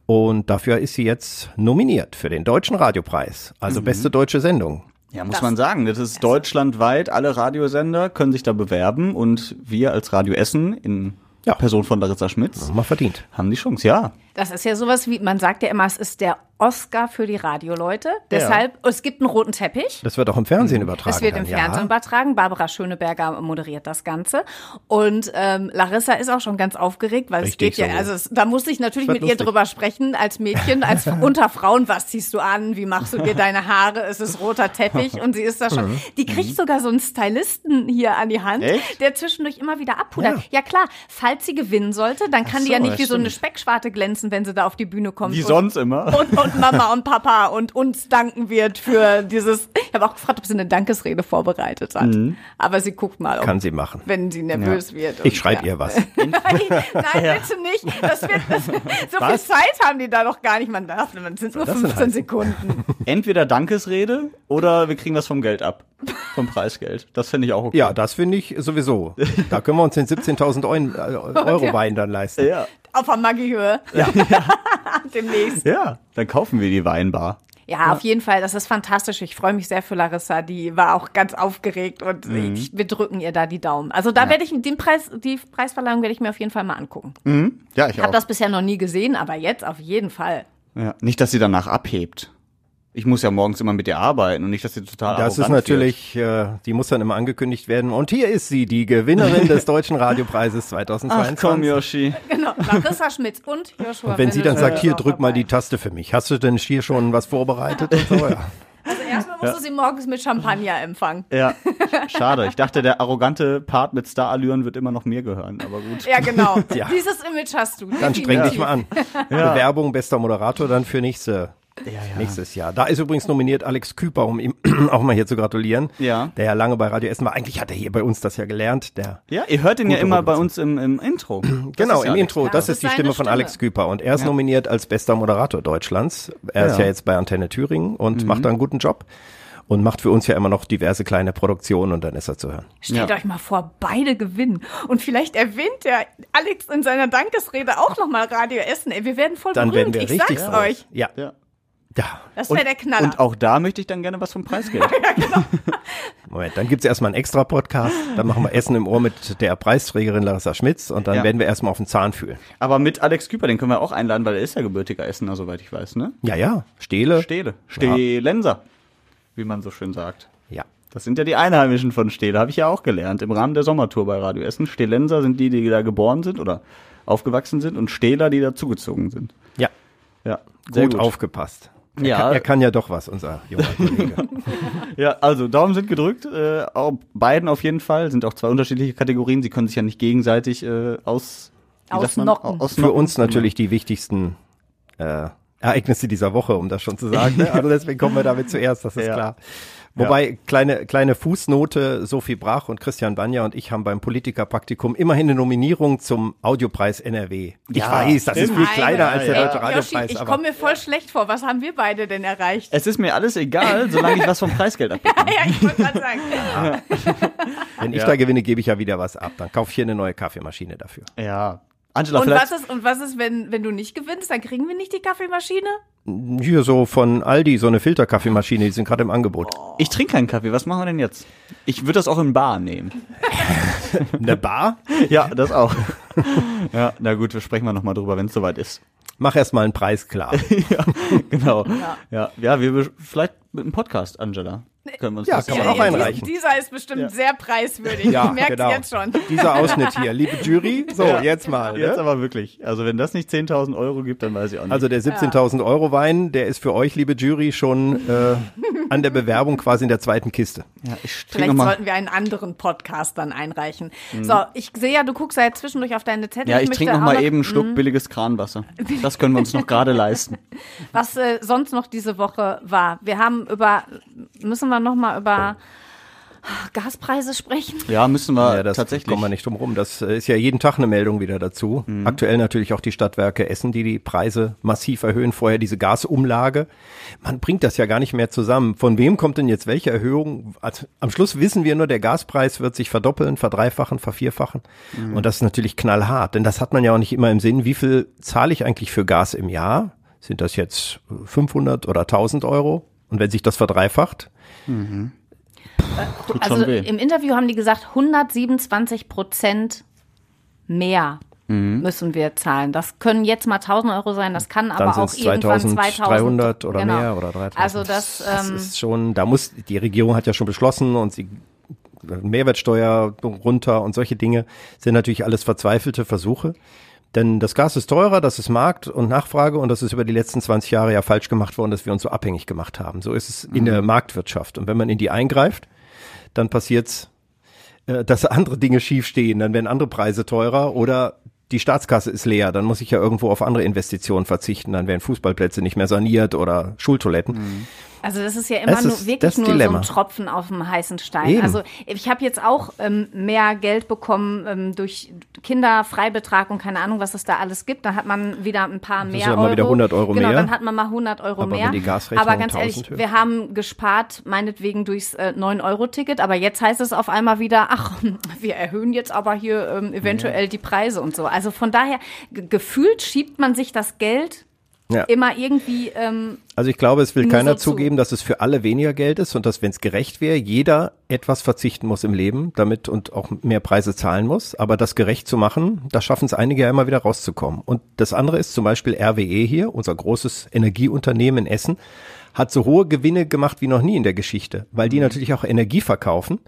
Und dafür ist sie jetzt nominiert für den Deutschen Radiopreis. Also beste deutsche Sendung. Ja, muss Das- man sagen. Das ist deutschlandweit. Alle Radiosender können sich da bewerben und wir als Radio Essen in Ja. Person von Larissa Schmitz Mal verdient. haben die Chance. Ja. Das ist ja sowas wie, man sagt ja immer, es ist der Oscar für die Radioleute. Deshalb, es gibt einen roten Teppich. Das wird auch im Fernsehen übertragen. Es wird dann, im Fernsehen ja. übertragen. Barbara Schöneberger moderiert das Ganze. Und ähm, Larissa ist auch schon ganz aufgeregt, weil Richtig es geht ja, so. also es, da muss ich natürlich mit ihr lustig. drüber sprechen, als Mädchen, als unter Frauen, was ziehst du an, wie machst du dir deine Haare, es ist roter Teppich und sie ist da schon, die kriegt sogar so einen Stylisten hier an die Hand, Echt? der zwischendurch immer wieder abpudert. Ja. klar, falls sie gewinnen sollte, dann kann die so, ja nicht ja, wie so eine stimmt. Speckschwarte glänzen, wenn sie da auf die Bühne kommt. Wie und- sonst immer. und, und Mama und Papa und uns danken wird für dieses. Ich habe auch gefragt, ob sie eine Dankesrede vorbereitet hat. Aber sie guckt mal, ob, Kann sie machen. wenn sie nervös wird. Ich schreibe ihr was. Nein, nein bitte nicht. Das wird, das, so viel Zeit haben die da doch gar nicht. Man darf, man sind nur das denn 15 heißen? Sekunden. Entweder Dankesrede oder wir kriegen was vom Geld ab. Vom Preisgeld. Das finde ich auch okay. Ja, das finde ich sowieso. Da können wir uns den 17.000 Euro, äh, Euro Wein dann leisten. Ja. Auf der Maggi-Höhe. Ja. Demnächst. Ja, dann kaufen wir die Weinbar. Ja, auf jeden Fall. Das ist fantastisch. Ich freue mich sehr für Larissa. Die war auch ganz aufgeregt und Mhm. ich, wir drücken ihr da die Daumen. Also da werde ich den Preis, die Preisverleihung werde ich mir auf jeden Fall mal angucken. Ja, ich Ich habe das bisher noch nie gesehen, aber jetzt auf jeden Fall. Ja. Nicht, dass sie danach abhebt. Ich muss ja morgens immer mit ihr arbeiten und nicht, dass sie total Das ist natürlich, äh, die muss dann immer angekündigt werden. Und hier ist sie, die Gewinnerin des Deutschen Radiopreises wird. Ach 2022. komm, Yoshi. Genau, Larissa Schmitz und Joshua. Und wenn sie dann sagt, hier drück mal die Taste für mich. Hast du denn hier schon was vorbereitet? Und so, ja. Also erstmal musst du sie morgens mit Champagner empfangen. Ja, schade. Ich dachte, der arrogante Part mit Starallüren wird immer noch mir gehören, aber gut. Ja, genau. Ja. Dieses Image hast du. Dann streng dich mal an. Bewerbung bester Moderator dann für nächste, nächstes Jahr. Da ist übrigens nominiert Alex Küper, um ihm auch mal hier zu gratulieren. Ja. Der ja lange bei Radio Essen war. Eigentlich hat er hier bei uns das ja gelernt. Der Ja, ihr hört ihn ja immer bei uns im, im Intro. Das Genau, ja im Alex. Intro. Ja, das das ist die Stimme seine von Stimme. Alex Küper. Und er ist nominiert als bester Moderator Deutschlands. Er ist Ja. ja jetzt bei Antenne Thüringen und Mhm. macht da einen guten Job. Und macht für uns ja immer noch diverse kleine Produktionen und dann ist er zu hören. Stellt Ja. euch mal vor, beide gewinnen. Und vielleicht erwähnt der Alex in seiner Dankesrede auch nochmal Radio Essen. Ey, wir werden voll Dann berühmt. werden wir ich richtig sag's froh. euch. Ja. Ja. Ja. Das wäre der Knaller. Und auch da möchte ich dann gerne was vom Preisgeld. Moment, dann gibt's erstmal einen extra Podcast. Dann machen wir Essen im Ohr mit der Preisträgerin Larissa Schmitz und dann Ja. werden wir erstmal auf den Zahn fühlen. Aber mit Alex Küper, den können wir auch einladen, weil er ist ja gebürtiger Essener, soweit ich weiß, ne? Ja, ja. Stehle. Stehle. Stehlenser, wie man so schön sagt. Ja. Das sind ja die Einheimischen von Stehle, habe ich ja auch gelernt. Im Rahmen der Sommertour bei Radio Essen. Stehlenser sind die, die da geboren sind oder aufgewachsen sind und Stehler, die dazugezogen sind. Ja. Ja, Gut, aufgepasst. Er, Ja. kann, er kann ja doch was, unser junger Kollege. Ja, also Daumen sind gedrückt, äh, auch beiden auf jeden Fall. Sind auch zwei unterschiedliche Kategorien. Sie können sich ja nicht gegenseitig äh, aus? Ausnocken. Au- ausnocken. Für uns natürlich die wichtigsten äh, Ereignisse dieser Woche, um das schon zu sagen. Ne? Also deswegen kommen wir damit zuerst, das ist Ja. klar. Wobei, kleine, kleine Fußnote, Sophie Brach und Christian Banja und ich haben beim Politikerpraktikum immerhin eine Nominierung zum Audiopreis NRW. Ich Ja, weiß, das ist viel kleiner als der Ja, Deutsche Radiopreis, ich komme mir voll schlecht vor. Was haben wir beide denn erreicht? Es ist mir alles egal, solange ich was vom Preisgeld abbekomme. ja, ich wollte gerade sagen. wenn ich Ja. da gewinne, gebe ich ja wieder was ab. Dann kaufe ich hier eine neue Kaffeemaschine dafür. Ja. Angela, Und was ist, und was ist, wenn, wenn du nicht gewinnst? Dann kriegen wir nicht die Kaffeemaschine? Hier so von Aldi, so eine Filterkaffeemaschine, die sind gerade im Angebot. Ich trinke keinen Kaffee. Was machen wir denn jetzt? Ich würde das auch in Bar nehmen. Eine Bar? Ja, das auch. ja, na gut, wir sprechen mal nochmal drüber, wenn es soweit ist. Mach erst mal einen Preis klar. ja, genau. Ja, ja, wir be- vielleicht mit einem Podcast, Angela. Können wir uns Ja, das kann man auch einreichen. Dieser ist bestimmt Ja. sehr preiswürdig. Ja, ich merke genau. jetzt schon. Dieser Ausschnitt hier, liebe Jury. So, Ja. jetzt mal. Jetzt Ne? aber wirklich. Also wenn das nicht 10.000 Euro gibt, dann weiß ich auch nicht. Also der 17.000 Euro Wein, der ist für euch, liebe Jury, schon äh, an der Bewerbung quasi in der zweiten Kiste. ja, ich trinke Vielleicht sollten wir einen anderen Podcast dann einreichen. So, ich sehe ja, du guckst ja jetzt zwischendurch auf deine Zettel. Ja, ich möchte trinke noch mal eben einen Schluck billiges Kranwasser. Das können wir uns noch gerade leisten. Was äh, sonst noch diese Woche war. Wir haben über, müssen wir noch mal über Gaspreise sprechen? Ja, müssen wir Ja, das tatsächlich. kommen wir nicht drum rum. Das äh, ist ja jeden Tag eine Meldung wieder dazu. Mhm. Aktuell natürlich auch die Stadtwerke Essen, die die Preise massiv erhöhen. Vorher diese Gasumlage. Man bringt das ja gar nicht mehr zusammen. Von wem kommt denn jetzt welche Erhöhung? Also, am Schluss wissen wir nur, der Gaspreis wird sich verdoppeln, verdreifachen, vervierfachen. Mhm. Und das ist natürlich knallhart, denn das hat man ja auch nicht immer im Sinn. Wie viel zahle ich eigentlich für Gas im Jahr? Sind das jetzt 500 oder 1000 Euro? Und wenn sich das verdreifacht, Tut Also im Interview haben die gesagt, 127 Prozent mehr Mhm. müssen wir zahlen. Das können jetzt mal 1000 Euro sein, das kann aber dann auch sind es irgendwann 2000. 2300 oder genau. mehr oder 3000. Also das, das ähm, ist schon, da muss, die Regierung hat ja schon beschlossen und sie Mehrwertsteuer runter und solche Dinge sind natürlich alles verzweifelte Versuche. Denn das Gas ist teurer, das ist Markt und Nachfrage und das ist über die letzten 20 Jahre ja falsch gemacht worden, dass wir uns so abhängig gemacht haben. So ist es in der Marktwirtschaft. Und wenn man in die eingreift, dann passiert's, äh, dass andere Dinge schief stehen, dann werden andere Preise teurer oder die Staatskasse ist leer, dann muss ich ja irgendwo auf andere Investitionen verzichten, dann werden Fußballplätze nicht mehr saniert oder Schultoiletten. Also das ist ja immer Es nur ist wirklich das nur Dilemma. so ein Tropfen auf dem heißen Stein. Eben. Also ich habe jetzt auch ähm, mehr Geld bekommen ähm, durch Kinderfreibetrag und keine Ahnung, was es da alles gibt. Dann hat man wieder ein paar ist mehr ja mal Euro. wieder 100 Euro genau, mehr. dann hat man mal 100 Euro Aber mehr. aber ganz 1000 ehrlich, höher- wir haben gespart, meinetwegen durchs äh, 9-Euro-Ticket. Aber jetzt heißt es auf einmal wieder, ach, wir erhöhen jetzt aber hier ähm, eventuell die Preise und so. Also von daher, ge- gefühlt schiebt man sich das Geld Ja. immer irgendwie ähm, Also ich glaube, es will keiner so zu. zugeben, dass es für alle weniger Geld ist und dass, wenn es gerecht wäre, jeder etwas verzichten muss im Leben, damit und auch mehr Preise zahlen muss. Aber das gerecht zu machen, da schaffen es einige ja immer wieder rauszukommen. Und das andere ist zum Beispiel RWE hier, unser großes Energieunternehmen in Essen, hat so hohe Gewinne gemacht wie noch nie in der Geschichte, weil die natürlich auch Energie verkaufen.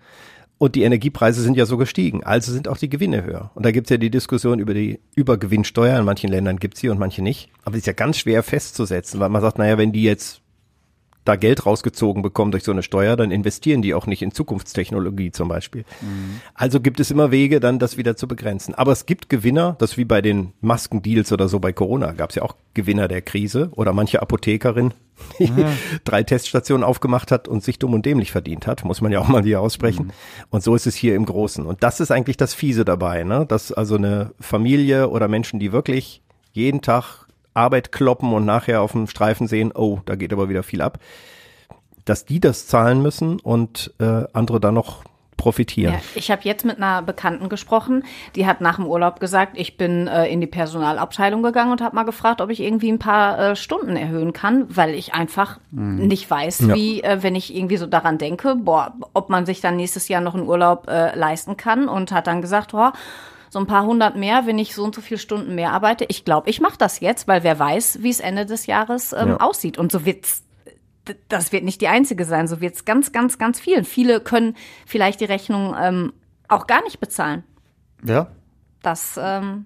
Und die Energiepreise sind ja so gestiegen, also sind auch die Gewinne höher. Und da gibt's ja die Diskussion über die Übergewinnsteuer. In manchen Ländern gibt's sie und manche nicht. Aber die ist ja ganz schwer festzusetzen, weil man sagt, naja, wenn die jetzt da Geld rausgezogen bekommen durch so eine Steuer, dann investieren die auch nicht in Zukunftstechnologie zum Beispiel. Also gibt es immer Wege, dann das wieder zu begrenzen. Aber es gibt Gewinner, das wie bei den Maskendeals oder so bei Corona, gab es ja auch Gewinner der Krise oder manche Apothekerin, die drei Teststationen aufgemacht hat und sich dumm und dämlich verdient hat, muss man ja auch mal hier aussprechen. Und so ist es hier im Großen. Und das ist eigentlich das Fiese dabei, ne? dass also eine Familie oder Menschen, die wirklich jeden Tag Arbeit kloppen und nachher auf dem Streifen sehen, oh, da geht aber wieder viel ab, dass die das zahlen müssen und äh, andere dann noch profitieren. Ja, ich habe jetzt mit einer Bekannten gesprochen, die hat nach dem Urlaub gesagt, ich bin äh, in die Personalabteilung gegangen und habe mal gefragt, ob ich irgendwie ein paar äh, Stunden erhöhen kann, weil ich einfach nicht weiß, Ja. wie, äh, wenn ich irgendwie so daran denke, boah, ob man sich dann nächstes Jahr noch einen Urlaub äh, leisten kann und hat dann gesagt, boah, so ein paar hundert mehr, wenn ich so und so viele Stunden mehr arbeite. Ich glaube, ich mache das jetzt, weil wer weiß, wie es Ende des Jahres ähm, Ja. aussieht. Und so wird's das wird nicht die einzige sein, so wird es ganz, ganz, ganz vielen. Viele können vielleicht die Rechnung ähm, auch gar nicht bezahlen. Ja. Das, ähm,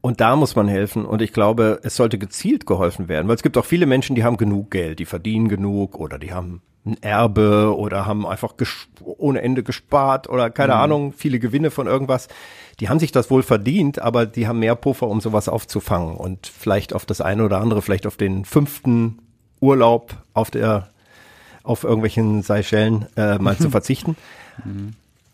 Und da muss man helfen. Und ich glaube, es sollte gezielt geholfen werden, weil es gibt auch viele Menschen, die haben genug Geld, die verdienen genug oder die haben ein Erbe oder haben einfach ohne Ende gespart oder keine Ahnung, viele Gewinne von irgendwas. Die haben sich das wohl verdient, aber die haben mehr Puffer, um sowas aufzufangen und vielleicht auf das eine oder andere, vielleicht auf den fünften Urlaub auf der auf irgendwelchen Seychellen äh, mal zu verzichten.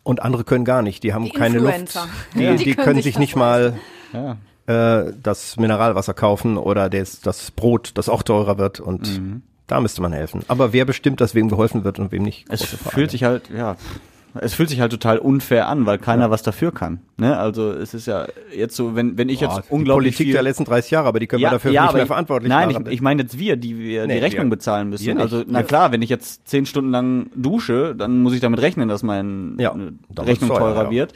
Und andere können gar nicht. Die haben Die keine Luft. Die, Ja. die, Die können können sich nicht mal Ja. äh, das Mineralwasser kaufen oder das, das Brot, das auch teurer wird und da müsste man helfen. Aber wer bestimmt, dass wem geholfen wird und wem nicht? Es fühlt sich halt, ja, es fühlt sich halt total unfair an, weil keiner was dafür kann. Ne? Also es ist ja jetzt so, wenn, wenn ich Boah, jetzt die unglaublich Politik viel der letzten 30 Jahre, aber die können wir dafür nicht aber mehr ich- verantwortlich Nein, machen. ich, ich meine jetzt wir, die wir Nee, die Rechnung wir- bezahlen müssen. nicht. Also na klar, wenn ich jetzt zehn Stunden lang dusche, dann muss ich damit rechnen, dass meine Ja, äh, Rechnung teurer ja. wird.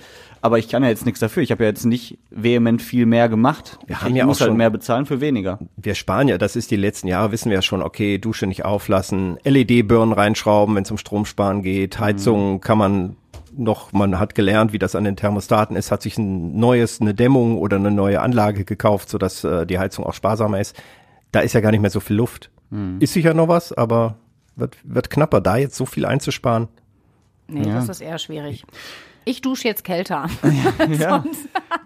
Aber ich kann ja jetzt nichts dafür. Ich habe ja jetzt nicht vehement viel mehr gemacht. Wir ich haben ja muss auch halt schon- mehr bezahlen für weniger. wir sparen ja, das ist die letzten Jahre, wissen wir ja schon, okay, Dusche nicht auflassen, LED-Birnen reinschrauben, wenn es um Stromsparen geht, Heizung kann man noch, man hat gelernt, wie das an den Thermostaten ist, hat sich ein neues, eine Dämmung oder eine neue Anlage gekauft, sodass äh, die Heizung auch sparsamer ist. Da ist ja gar nicht mehr so viel Luft. Ist sicher noch was, aber wird, wird knapper, da jetzt so viel einzusparen. Nee, Ja. das ist eher schwierig. Ich dusche jetzt kälter. Ja.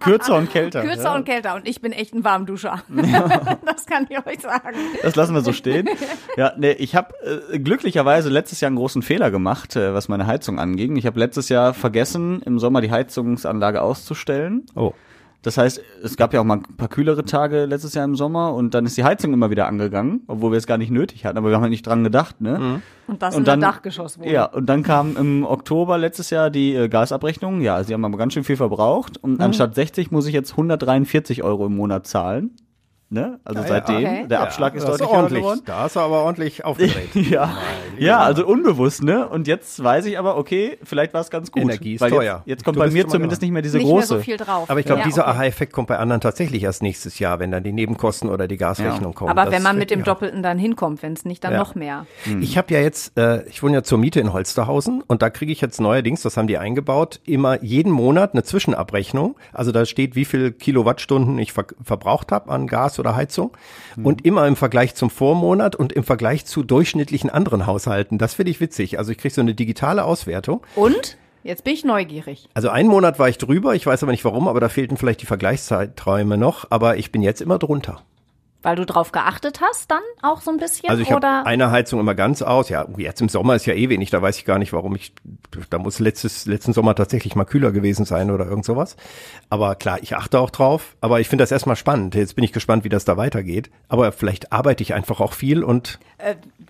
Kürzer und kälter. Kürzer ja. und kälter. Und ich bin echt ein Warmduscher. das kann ich euch sagen. Das lassen wir so stehen. Ja, nee, ich habe äh, glücklicherweise letztes Jahr einen großen Fehler gemacht, äh, was meine Heizung anging. Ich habe letztes Jahr vergessen, im Sommer die Heizungsanlage auszustellen. Oh. Das heißt, es gab ja auch mal ein paar kühlere Tage letztes Jahr im Sommer und dann ist die Heizung immer wieder angegangen, obwohl wir es gar nicht nötig hatten, aber wir haben halt nicht dran gedacht, ne? Und das Und in dann- der Dachgeschosswohnung. Ja, und dann kam im Oktober letztes Jahr die äh, Gasabrechnung. Ja, sie haben aber ganz schön viel verbraucht und Mhm. anstatt 60 muss ich jetzt 143 Euro im Monat zahlen. Ne? Also Ja, ja. seitdem, Okay. der Abschlag ist das deutlich ordentlich. geworden. Da hast du aber ordentlich aufgedreht. Ja, ja, also unbewusst, ne? Und jetzt weiß ich aber, okay, vielleicht war es ganz gut. Energie ist weil teuer. Jetzt, jetzt kommt Du bei mir zumindest nicht mehr diese Nicht mehr große. so viel drauf. Aber ich glaube, Ja, dieser okay. Aha-Effekt kommt bei anderen tatsächlich erst nächstes Jahr, wenn dann die Nebenkosten oder die Gasrechnung kommen. Aber Das wenn man mit dem ja. Doppelten dann hinkommt, wenn es nicht dann Ja. noch mehr. Ich habe ja jetzt, äh, ich wohne ja zur Miete in Holsterhausen und da kriege ich jetzt neuerdings, das haben die eingebaut, immer jeden Monat eine Zwischenabrechnung. Also da steht, wie viel Kilowattstunden ich ver verbraucht habe an Gas oder Heizung und immer im Vergleich zum Vormonat und im Vergleich zu durchschnittlichen anderen Haushalten. Das finde ich witzig. Also ich kriege so eine digitale Auswertung. Und? Jetzt bin ich neugierig. Also einen Monat war ich drüber, ich weiß aber nicht warum, aber da fehlten vielleicht die Vergleichszeiträume noch, aber ich bin jetzt immer drunter. Weil du drauf geachtet hast dann auch so ein bisschen? Also ich habe oder? eine Heizung immer ganz aus. Ja, jetzt im Sommer ist ja eh wenig. Da weiß ich gar nicht, warum ich. Da muss letztes letzten Sommer tatsächlich mal kühler gewesen sein oder irgend sowas. Aber klar, ich achte auch drauf. Aber ich finde das erstmal spannend. Jetzt bin ich gespannt, wie das da weitergeht. Aber vielleicht arbeite ich einfach auch viel und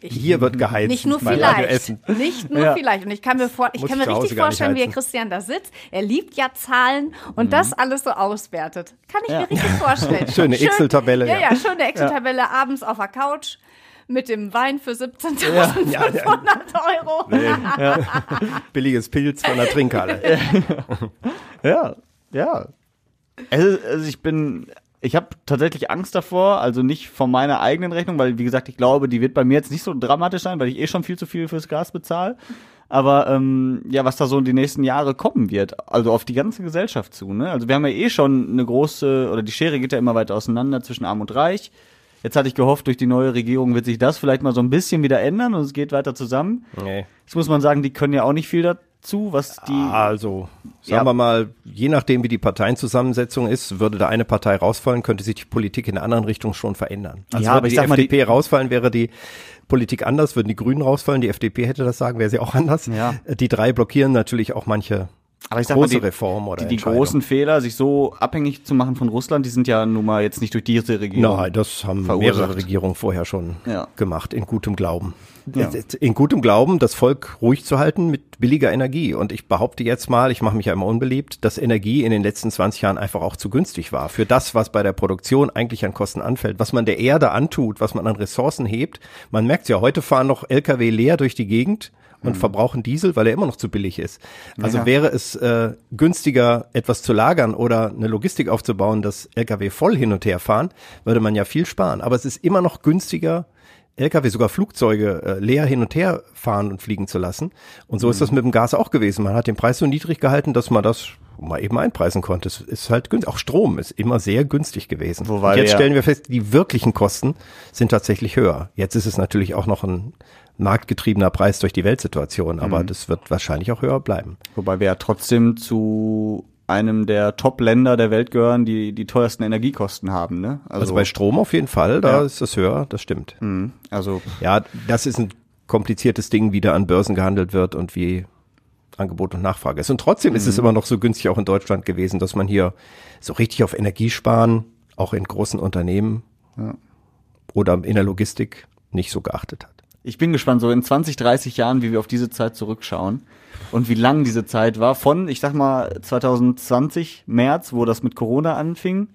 hier wird geheizt. Nicht nur vielleicht. Essen. Nicht nur Ja. vielleicht. Und ich kann mir, vor, ich Muss kann mir richtig vorstellen, wie. Christian da sitzt. Er liebt ja Zahlen und Mhm. das alles so auswertet. Kann ich mir richtig vorstellen. Schöne Schön- Excel-Tabelle, Ja, ja. ja, schöne Excel-Tabelle abends auf der Couch mit dem Wein für 17.500 Ja, ja. Euro. Billiges Pilz von der Trinkhalle. Ja, ja. Also, also ich bin, ich habe tatsächlich Angst davor, also nicht von meiner eigenen Rechnung, weil wie gesagt, ich glaube, die wird bei mir jetzt nicht so dramatisch sein, weil ich eh schon viel zu viel fürs Gas bezahle. Aber ähm, ja, was da so in die nächsten Jahre kommen wird, also auf die ganze Gesellschaft zu. Ne? Also wir haben ja eh schon eine große, oder die Schere geht ja immer weiter auseinander zwischen Arm und Reich. Jetzt hatte ich gehofft, durch die neue Regierung wird sich das vielleicht mal so ein bisschen wieder ändern und es geht weiter zusammen. Nee. Jetzt muss man sagen, die können ja auch nicht viel dazu, was die. Also, sagen Ja. wir mal, je nachdem, wie die Parteienzusammensetzung ist, würde da eine Partei rausfallen, könnte sich die Politik in einer anderen Richtung schon verändern. Also Ja, würde aber ich die sag mal, die- FDP rausfallen, wäre die Politik anders, würden die Grünen rausfallen, die FDP hätte das sagen, wäre sie auch anders. Ja. Die drei blockieren natürlich auch manche Aber ich sag große mal, die, Reformen oder die, die großen Fehler, sich so abhängig zu machen von Russland, die sind ja nun mal jetzt nicht durch diese Regierung. Nein, das haben verursacht. mehrere Regierungen vorher schon Ja. gemacht, in gutem Glauben. Ja. In gutem Glauben, das Volk ruhig zu halten mit billiger Energie. Und ich behaupte jetzt mal, ich mache mich ja immer unbeliebt, dass Energie in den letzten 20 Jahren einfach auch zu günstig war. Für das, was bei der Produktion eigentlich an Kosten anfällt, was man der Erde antut, was man an Ressourcen hebt. Man merkt ja, heute fahren noch Lkw leer durch die Gegend und verbrauchen Diesel, weil er immer noch zu billig ist. Also Ja. wäre es äh, günstiger, etwas zu lagern oder eine Logistik aufzubauen, dass Lkw voll hin und her fahren, würde man ja viel sparen. Aber es ist immer noch günstiger, Lkw, sogar Flugzeuge äh, leer hin und her fahren und fliegen zu lassen. Und so Mhm. ist das mit dem Gas auch gewesen. Man hat den Preis so niedrig gehalten, dass man das mal eben einpreisen konnte. Es ist halt günstig. Auch Strom ist immer sehr günstig gewesen. Wobei und jetzt stellen wir fest, die wirklichen Kosten sind tatsächlich höher. Jetzt ist es natürlich auch noch ein marktgetriebener Preis durch die Weltsituation, Mhm. aber das wird wahrscheinlich auch höher bleiben. Wobei wir ja trotzdem zu einem der Top-Länder der Welt gehören, die die teuersten Energiekosten haben. Ne? Also, bei Strom auf jeden Fall, da Ja. ist es höher, das stimmt. Mhm. also Ja, das ist ein kompliziertes Ding, wie da an Börsen gehandelt wird und wie Angebot und Nachfrage ist. Und trotzdem ist es immer noch so günstig auch in Deutschland gewesen, dass man hier so richtig auf Energie sparen, auch in großen Unternehmen oder in der Logistik nicht so geachtet hat. ich bin gespannt, so in 20, 30 Jahren, wie wir auf diese Zeit zurückschauen und wie lang diese Zeit war. Von, ich sag mal, 2020, März, wo das mit Corona anfing.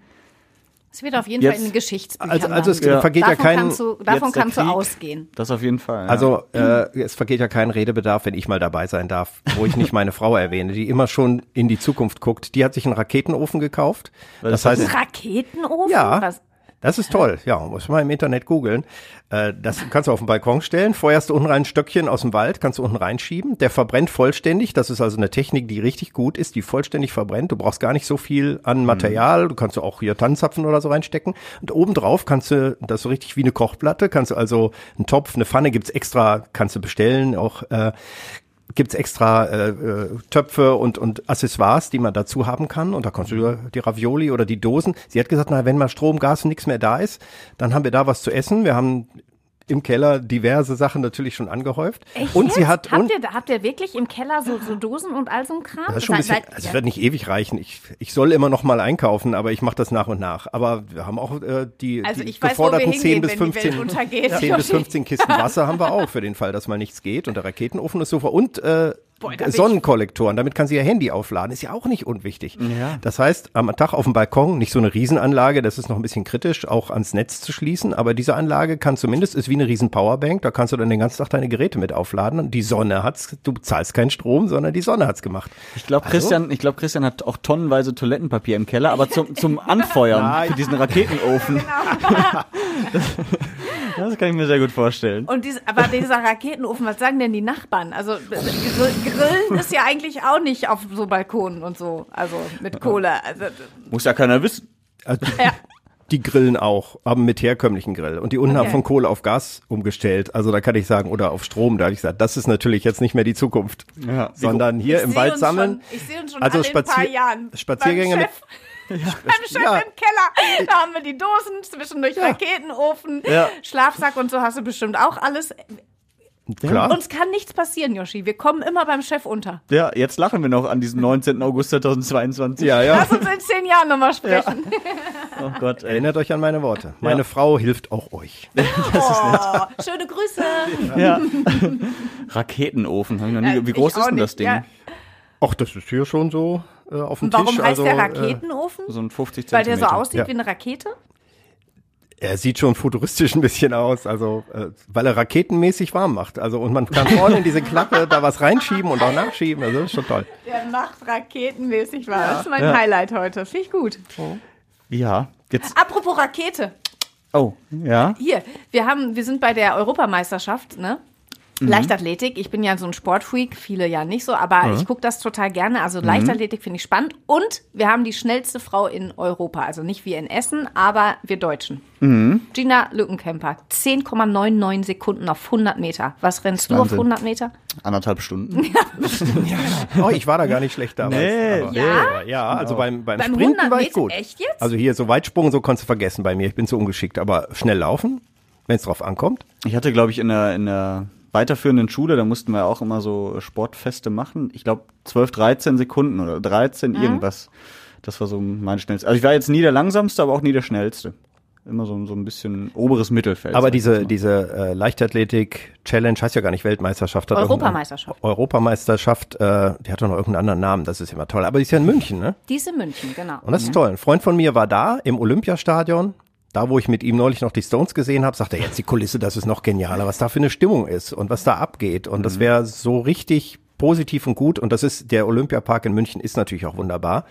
Es wird auf jeden Jetzt- Fall in den Geschichtsbüchern Also, also es. Ja. vergeht ja davon kein, kannst du, davon kannst du ausgehen. Das auf jeden Fall. Ja. Also äh, es vergeht ja kein Redebedarf, wenn ich mal dabei sein darf, wo ich nicht meine Frau erwähne, die immer schon in die Zukunft guckt. Die hat sich einen Raketenofen gekauft. Was das heißt, Raketenofen? Ja. Was? Das ist toll, ja, muss man im Internet googeln. Äh, das kannst du auf den Balkon stellen, feuerst du unten rein ein Stöckchen aus dem Wald, kannst du unten reinschieben, der verbrennt vollständig, das ist also eine Technik, die richtig gut ist, die vollständig verbrennt, du brauchst gar nicht so viel an Material, du kannst auch hier Tannenzapfen oder so reinstecken. Und obendrauf kannst du, das ist so richtig wie eine Kochplatte, kannst du also einen Topf, eine Pfanne gibt's extra, kannst du bestellen, auch äh, gibt's extra äh, äh, Töpfe und, und Accessoires, die man dazu haben kann. Und da kannst du die Ravioli oder die Dosen. Sie hat gesagt, na, wenn mal Strom, Gas und nichts mehr da ist, dann haben wir da was zu essen. Wir haben im Keller diverse Sachen natürlich schon angehäuft. Echt und jetzt? sie hat habt, und ihr, habt ihr wirklich im Keller so, so Dosen und all so ein Kram? das ist schon ein bisschen, also es wird nicht ewig reichen. Ich, ich soll immer noch mal einkaufen, aber ich mache das nach und nach. Aber wir haben auch äh, die, Also die weiß, geforderten hingehen, 10 bis wenn die Welt 15 untergeht. 10 bis 15 Kisten Wasser haben wir auch für den Fall, dass mal nichts geht. Und der Raketenofen ist super. Und äh, Ich- Sonnenkollektoren, damit kann sie ihr Handy aufladen. Ist ja auch nicht unwichtig. Das heißt, am Tag auf dem Balkon, nicht so eine Riesenanlage, das ist noch ein bisschen kritisch, auch ans Netz zu schließen. Aber diese Anlage kann zumindest, ist wie eine riesen Powerbank, da kannst du dann den ganzen Tag deine Geräte mit aufladen. Und die Sonne hat's, du zahlst keinen Strom, sondern die Sonne hat's gemacht. Ich glaube, Christian, ich glaube, Christian hat auch tonnenweise Toilettenpapier im Keller, aber zum, zum Anfeuern Nein. für diesen Raketenofen. das kann ich mir sehr gut vorstellen. Und diese, aber dieser Raketenofen, was sagen denn die Nachbarn? Also Grill- Grillen ist ja eigentlich auch nicht auf so Balkonen und so, also mit Kohle. Also, Muss ja keiner wissen. Also ja. Die grillen auch, aber mit herkömmlichen Grill. Und die unten haben Okay. von Kohle auf Gas umgestellt. Also da kann ich sagen, oder auf Strom, da habe ich gesagt, das ist natürlich jetzt nicht mehr die Zukunft. Ja. Sondern hier Ich im Wald sammeln. Schon, ich sehe uns schon Also alle in ein paar Spazier- Jahren. Spaziergänge beim mit- Beim Chef Ja. im Keller. Da haben wir die Dosen, zwischendurch Raketenofen, Ja. Schlafsack und so hast du bestimmt auch alles. Klar. Uns kann nichts passieren, Yoshi. Wir kommen immer beim Chef unter. Ja, jetzt lachen wir noch an diesem 19. August 2022. ja, ja. Lass uns in zehn Jahren nochmal sprechen. Oh Gott. Erinnert euch an meine Worte. Meine Frau hilft auch euch. Oh, schöne Grüße. Ja. Raketenofen, noch nie. Ja, Wie groß ist denn das Ding? Ja. Ach, das ist hier schon so äh, auf dem Warum Tisch. heißt also, der äh, Raketenofen? So ein 50 Weil Zentimeter. der so aussieht Ja. wie eine Rakete? Er sieht schon futuristisch ein bisschen aus, also äh, weil er raketenmäßig warm macht. Also und man kann vorne in diese Klappe da was reinschieben und auch nachschieben. Also das ist schon toll. Der macht raketenmäßig war. Das ist mein Highlight heute. Finde ich gut. Ja, jetzt. Apropos Rakete. Oh, ja. Hier, wir haben, wir sind bei der Europameisterschaft, ne? Mhm. Leichtathletik, ich bin ja so ein Sportfreak, viele ja nicht so, aber ich gucke das total gerne. Also Mhm. Leichtathletik finde ich spannend. Und wir haben die schnellste Frau in Europa. Also nicht wie in Essen, aber wir Deutschen. Mhm. Gina Lückenkämper, 10,99 Sekunden auf 100 Meter. Was rennst du auf Wahnsinn. 100 Meter? Anderthalb Stunden. Oh, ich war da gar nicht schlecht damals. Nee. aber, Ja? ja, also beim, beim, Beim Sprinten 100 war ich gut. Echt jetzt? Also hier so Weitsprung, so konntest du vergessen bei mir. Ich bin zu ungeschickt. Aber schnell laufen, wenn es drauf ankommt. Ich hatte, glaube ich, in der, in der weiterführenden Schule, da mussten wir auch immer so Sportfeste machen. Ich glaube, 12, 13 Sekunden oder 13 Mhm. irgendwas. Das war so mein schnellstes. Also ich war jetzt nie der langsamste, aber auch nie der schnellste. Immer so, so ein bisschen oberes Mittelfeld. Aber diese, diese äh, Leichtathletik-Challenge heißt ja gar nicht Weltmeisterschaft. hat Europameisterschaft. Europameisterschaft, äh, die hat doch noch irgendeinen anderen Namen, das ist immer toll. Aber die ist ja in München, ne? Die ist in München, genau. Und das ist toll. Ein Freund von mir war da im Olympiastadion. Da, wo ich mit ihm neulich noch die Stones gesehen habe, sagt er jetzt die Kulisse, das ist noch genialer, was da für eine Stimmung ist und was da abgeht. Und das wäre so richtig positiv und gut. Und das ist, der Olympiapark in München ist natürlich auch wunderbar.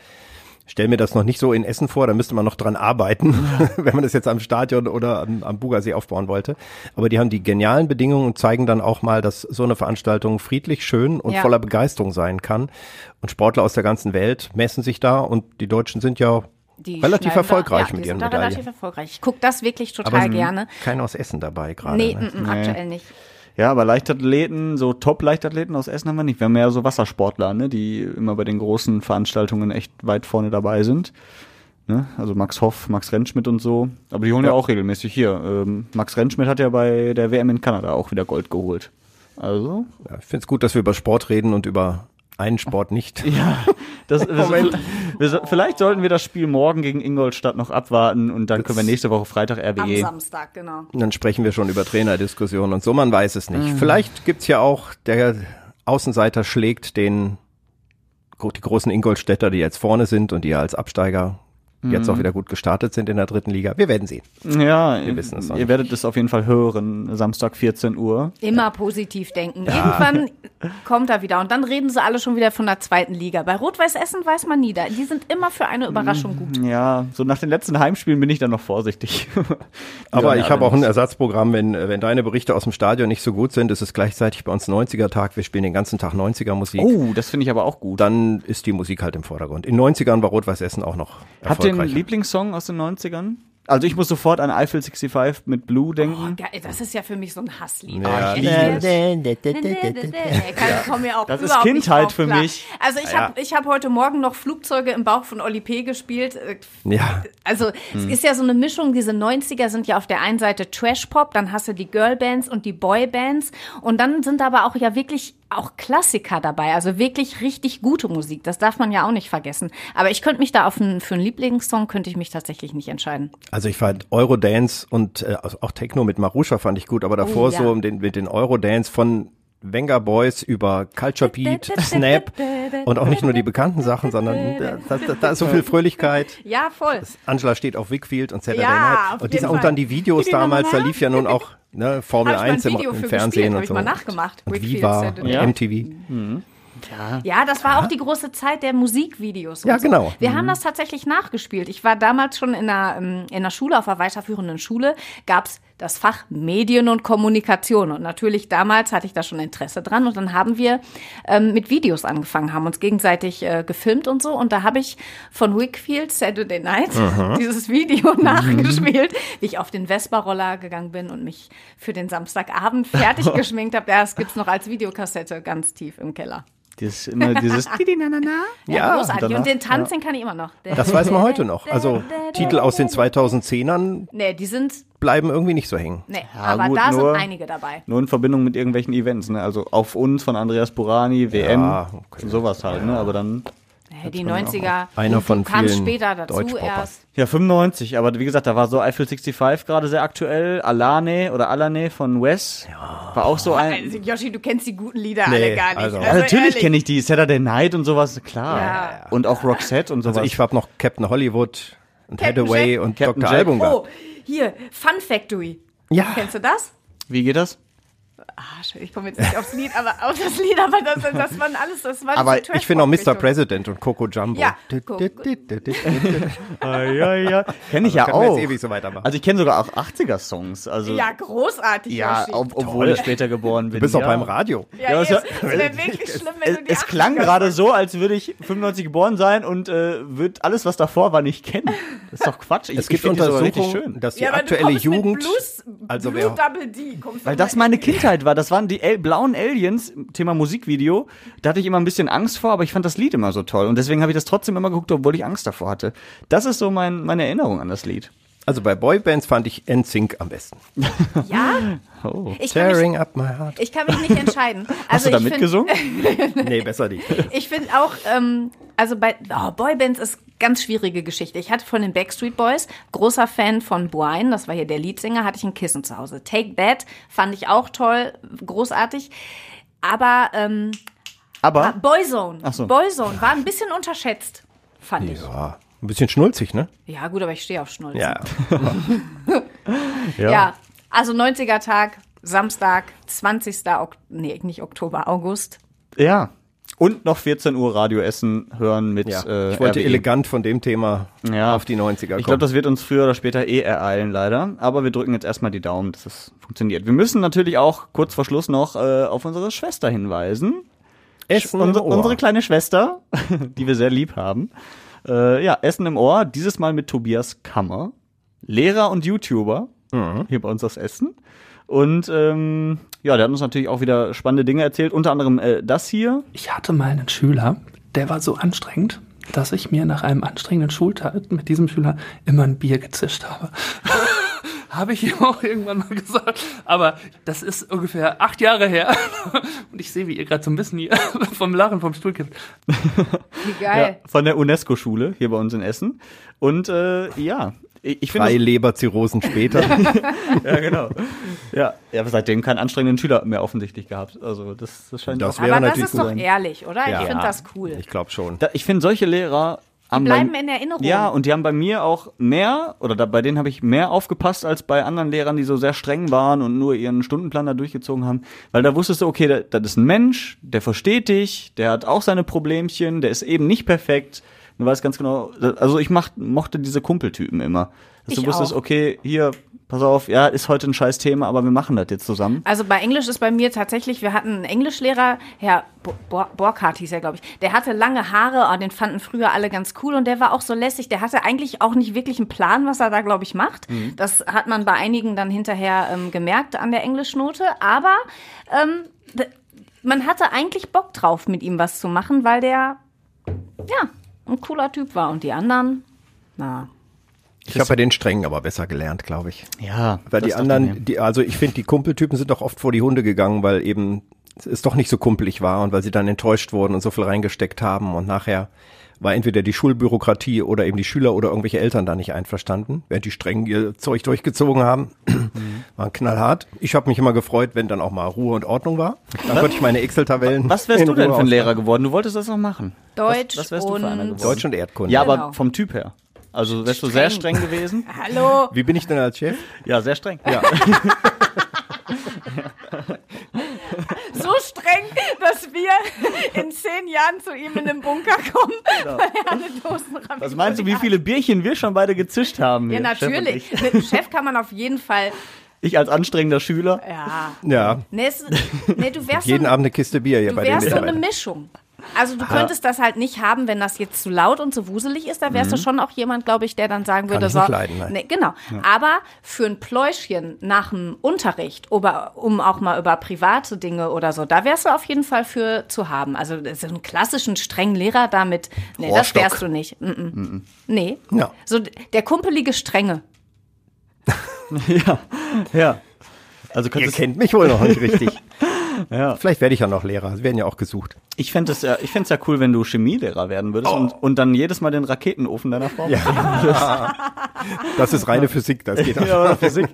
Stell mir das noch nicht so in Essen vor, da müsste man noch dran arbeiten, wenn man das jetzt am Stadion oder am, am Bugasee aufbauen wollte. Aber die haben die genialen Bedingungen und zeigen dann auch mal, dass so eine Veranstaltung friedlich, schön und Ja. voller Begeisterung sein kann. Und Sportler aus der ganzen Welt messen sich da und die Deutschen sind ja Die relativ erfolgreich da, ja, mit ihren da relativ Medaillen. erfolgreich. Ich gucke das wirklich total Aber gerne. keiner aus Essen dabei gerade. Nee, ne? mm, mm, aktuell nicht. Ja, aber Leichtathleten, so Top-Leichtathleten aus Essen haben wir nicht. Wir haben mehr so Wassersportler, ne, die immer bei den großen Veranstaltungen echt weit vorne dabei sind. Ne? Also Max Hoff, Max Rentschmidt und so. Aber die holen ja, Ja. auch regelmäßig hier. Ähm, Max Rentschmidt hat ja bei der WM in Kanada auch wieder Gold geholt. Also, Ja, ich finde es gut, dass wir über Sport reden und über einen Sport nicht. ja, das, wir, wir, so- vielleicht sollten wir das Spiel morgen gegen Ingolstadt noch abwarten und dann können wir nächste Woche Freitag Am RWE. Samstag, genau. Und dann sprechen wir schon über Trainerdiskussionen und so, man weiß es Mhm. nicht. Vielleicht gibt's ja auch, der Außenseiter schlägt den, die großen Ingolstädter, die jetzt vorne sind und die ja als Absteiger jetzt Mhm. auch wieder gut gestartet sind in der dritten Liga. Wir werden sehen. Ja, Wir wissen es noch ihr nicht. werdet es auf jeden Fall hören, Samstag 14 Uhr. Immer positiv denken. Irgendwann kommt er wieder und dann reden sie alle schon wieder von der zweiten Liga. Bei Rot-Weiß Essen weiß man nie. da- Die sind immer für eine Überraschung gut. Ja, so nach den letzten Heimspielen bin ich dann noch vorsichtig. Aber Ja, ich habe auch ein. Ersatzprogramm, wenn, wenn deine Berichte aus dem Stadion nicht so gut sind, ist es gleichzeitig bei uns 90er-Tag. Wir spielen den ganzen Tag 90er-Musik. Oh, das finde ich aber auch gut. Dann ist die Musik halt im Vordergrund. In 90ern war Rot-Weiß Essen auch noch Habt ihr einen. Lieblingssong aus den 90ern? Also ich muss sofort an Eiffel 65 mit Blue Oh, denken. geil, das ist ja für mich so ein Hasslied. Ja, Oh, mir auch Das ist Kindheit für mich. Also ich habe ich hab heute Morgen noch Flugzeuge im Bauch von Oli P. gespielt. Äh, Ja. Also Hm. es ist ja so eine Mischung, diese 90er sind ja auf der einen Seite Trash-Pop, dann hast du die Girlbands und die Boybands und dann sind aber auch ja wirklich auch Klassiker dabei, also wirklich richtig gute Musik, das darf man ja auch nicht vergessen. Aber ich könnte mich da auf einen, für einen Lieblingssong könnte ich mich tatsächlich nicht entscheiden. Also ich fand Eurodance und äh, also auch Techno mit Marusha fand ich gut, aber davor Oh, ja. so den, mit den Eurodance von Venga Boys über Culture Beat, Snap und auch nicht nur die bekannten Sachen, sondern da, da, da ist so viel Fröhlichkeit. Ja, voll. Angela steht auf Wickfield und Saturday Ja, Night. auf Und, diese, und dann die Videos damals, da lief ja nun auch ne, Formel Hab ich mal ein 1 im, Video im Fernsehen gespielt, hab und ich so. mal nachgemacht. Und Wickfield Viva und Ja. MTV. Ja, das war auch die große Zeit der Musikvideos. und Ja, so. genau. Wir haben das tatsächlich nachgespielt. Ich war damals schon in der, ähm, in der Schule, auf der weiterführenden Schule, gab's das Fach Medien und Kommunikation. Und natürlich damals hatte ich da schon Interesse dran. Und dann haben wir ähm, mit Videos angefangen, haben uns gegenseitig äh, gefilmt und so. Und da habe ich von Wickfield Saturday Night dieses Video nachgespielt, wie ich auf den Vespa-Roller gegangen bin und mich für den Samstagabend fertig geschminkt habe. Ja, das gibt's noch als Videokassette ganz tief im Keller. Dieses, immer dieses Ja, Großartig. danach- Und den Tanz, den kann ich immer noch. Das weiß man heute noch. Also Titel aus den 2010ern Nee, die sind, bleiben irgendwie nicht so hängen. nee, Ja, aber gut, da nur- sind einige dabei. Nur in Verbindung mit irgendwelchen Events, ne? Also auf uns von Andreas Burani, WM, Ja, okay. sowas halt, ne? Aber dann, die 90er Einer von kam vielen später dazu erst. ja, 95, aber wie gesagt, da war so Eiffel 65 gerade sehr aktuell, Alane oder Alane von Wes, war auch so ein, Also, Yoshi, du kennst die guten Lieder Nee, alle gar nicht. also- ja, natürlich ehrlich. kenne ich die, Saturday Night und sowas, klar. Ja. Und auch Roxette und sowas. Also ich habe noch Captain Hollywood und Captain Hathaway Jack. und Captain Dr. Jack. Album gehabt. Oh, hier, Fun Factory. Ja. Kennst du das? Wie geht das? Ah, shit, ich komme jetzt nicht aufs Lied, aber auf das Lied, aber das, das waren alles, das war Aber Ich finde auch Mr. President und Coco Jumbo. Ja, Ah, ja, ja. Kenne ich ja können wir auch. jetzt ewig so weitermachen. Also ich kenne sogar auch 80er-Songs. Also Ja, großartig, ja, ob, obwohl ich später geboren bin. Du bist ja. auch beim Radio. Ja, Ja, ja, ist ja- es wäre wirklich schlimm, wenn Es, du die es klang 80er gerade so, als würde ich 95 geboren sein und äh, würde alles, was davor war, nicht kennen. Das ist doch Quatsch. Ich, Es gibt Untersuchungen, schön. dass die Ja, aktuelle Jugend, Blues, also Blue wer, Double D, kommst Weil das meine Kindheit war. Das waren die El blauen Aliens, Thema Musikvideo. Da hatte ich immer ein bisschen Angst vor, aber ich fand das Lied immer so toll. Und deswegen habe ich das trotzdem immer geguckt, obwohl ich Angst davor hatte. Das ist so mein, meine Erinnerung an das Lied. Also bei Boybands fand ich NSYNC am besten. Ja? Oh. Ich kann, mich, Tearing up my heart. ich kann mich nicht entscheiden. Hast Also du da mitgesungen? Nee, besser nicht. Ich finde auch, ähm, also bei oh, Boybands ist ganz schwierige Geschichte. Ich hatte von den Backstreet Boys, großer Fan von Buine, das war hier der Leadsänger, hatte ich ein Kissen zu Hause. Take That fand ich auch toll, großartig. Aber ähm, Aber Boyzone, so. Boyzone war ein bisschen unterschätzt, fand ich. Ja, ein bisschen schnulzig, ne? Ja gut, aber ich stehe auf Schnulzen. Ja. Ja, also 90er Tag, Samstag, 20. Ok nee, nicht Oktober, August. ja. Und noch 14 Uhr Radio Essen hören mit ja. äh, ich wollte RWE. elegant von dem Thema Ja. auf die 90er kommen. Ich glaube, das wird uns früher oder später eh ereilen, leider. Aber wir drücken jetzt erstmal die Daumen, dass es funktioniert. Wir müssen natürlich auch kurz vor Schluss noch äh, auf unsere Schwester hinweisen. Essen Unse, im Ohr. unsere kleine Schwester, die wir sehr lieb haben. Äh, ja, Essen im Ohr, dieses Mal mit Tobias Kammer, Lehrer und YouTuber Mhm. hier bei uns aus Essen. Und ähm, ja, der hat uns natürlich auch wieder spannende Dinge erzählt, unter anderem äh, das hier. Ich hatte mal einen Schüler, der war so anstrengend, dass ich mir nach einem anstrengenden Schultag mit diesem Schüler immer ein Bier gezischt habe. habe ich ihm auch irgendwann mal gesagt. Aber das ist ungefähr acht Jahre her. Und ich sehe, wie ihr gerade so ein bisschen hier vom Lachen vom Stuhl kippt. Wie Ja, geil. von der UNESCO-Schule hier bei uns in Essen. Und äh, ja, ich, finde. Drei Leberzirrhosen später. Ja, genau. Ja, ja, aber seitdem keinen anstrengenden Schüler mehr offensichtlich gehabt. Also das, das scheint Das auch. wäre Aber das natürlich ist doch sein. ehrlich, oder? Ja. Ich finde das cool. ich glaube schon. Da, ich finde solche Lehrer haben bleiben bei, in Erinnerung. Ja, und die haben bei mir auch mehr, oder da, bei denen habe ich mehr aufgepasst als bei anderen Lehrern, die so sehr streng waren und nur ihren Stundenplan da durchgezogen haben. Weil da wusstest du, okay, da- das ist ein Mensch, der versteht dich, der hat auch seine Problemchen, der ist eben nicht perfekt. Du weißt ganz genau, also ich mach, mochte diese Kumpeltypen immer. Dass du Ich wusstest, auch. okay, hier, pass auf, ja, ist heute ein scheiß Thema, aber wir machen das jetzt zusammen. Also bei Englisch ist bei mir tatsächlich, wir hatten einen Englischlehrer, Herr Bo- Bo- Borkhardt hieß er, glaube ich. Der hatte lange Haare, oh, den fanden früher alle ganz cool und der war auch so lässig. Der hatte eigentlich auch nicht wirklich einen Plan, was er da, glaube ich, macht. Das hat man bei einigen dann hinterher ähm, gemerkt an der Englischnote. Aber ähm, man hatte eigentlich Bock drauf, mit ihm was zu machen, weil der, ja, ein cooler Typ war. Und die anderen, na, Ich habe bei den Strengen aber besser gelernt, glaube ich. Ja. Weil das die anderen, die, also ich finde, die Kumpeltypen sind doch oft vor die Hunde gegangen, weil eben es doch nicht so kumpelig war und weil sie dann enttäuscht wurden und so viel reingesteckt haben und nachher war entweder die Schulbürokratie oder eben die Schüler oder irgendwelche Eltern da nicht einverstanden, während die Strengen ihr Zeug durchgezogen haben. Waren knallhart. Ich habe mich immer gefreut, wenn dann auch mal Ruhe und Ordnung war. Dann konnte ich meine Excel-Tabellen. Was wärst in du denn Ruhe für ein. Lehrer geworden? Du wolltest das noch machen. Deutsch was, was wärst du für einer und- geworden? Deutsch und Erdkunde. Ja, Genau. aber vom Typ her. Also wärst du sehr Streng. gewesen? hallo. Wie bin ich denn als Chef? Ja, sehr streng. Ja. so streng, dass wir in zehn Jahren zu ihm in den Bunker kommen, weil er eine Dosen Genau. Was meinst du, wie viele Bierchen wir schon beide gezischt haben? Ja, hier, Chef natürlich. Ich. Mit dem Chef kann man auf jeden Fall. ich als anstrengender Schüler. Ja. Ja. Nee, es, nee du wärst, Jeden so, Abend eine Kiste Bier hier du bei den wärst so eine. Mischung. Also du könntest das halt nicht haben, wenn das jetzt zu laut und zu wuselig ist. Da wärst du schon auch jemand, glaube ich, der dann sagen würde, Mhm. ich so, nicht leiden, nein. nee, genau. Aber für ein Pläuschchen nach dem Unterricht, oder, um auch mal über private Dinge oder so, da wärst du auf jeden Fall für zu haben. Also so einen klassischen strengen Lehrer damit, nee, das Rohrstock. wärst du nicht. Mm -mm. Nee. Ja. So der kumpelige Strenge. ja. Ja. Also Ihr könntest, kennt mich wohl noch nicht richtig. Ja. Vielleicht werde ich ja noch Lehrer. Sie werden ja auch gesucht. ich fände es ja, ich fänd's ja cool, wenn du Chemielehrer werden würdest und, und dann jedes Mal den Raketenofen deiner Frau. Ja, Das ist reine Physik. Das geht auch. ja Physik.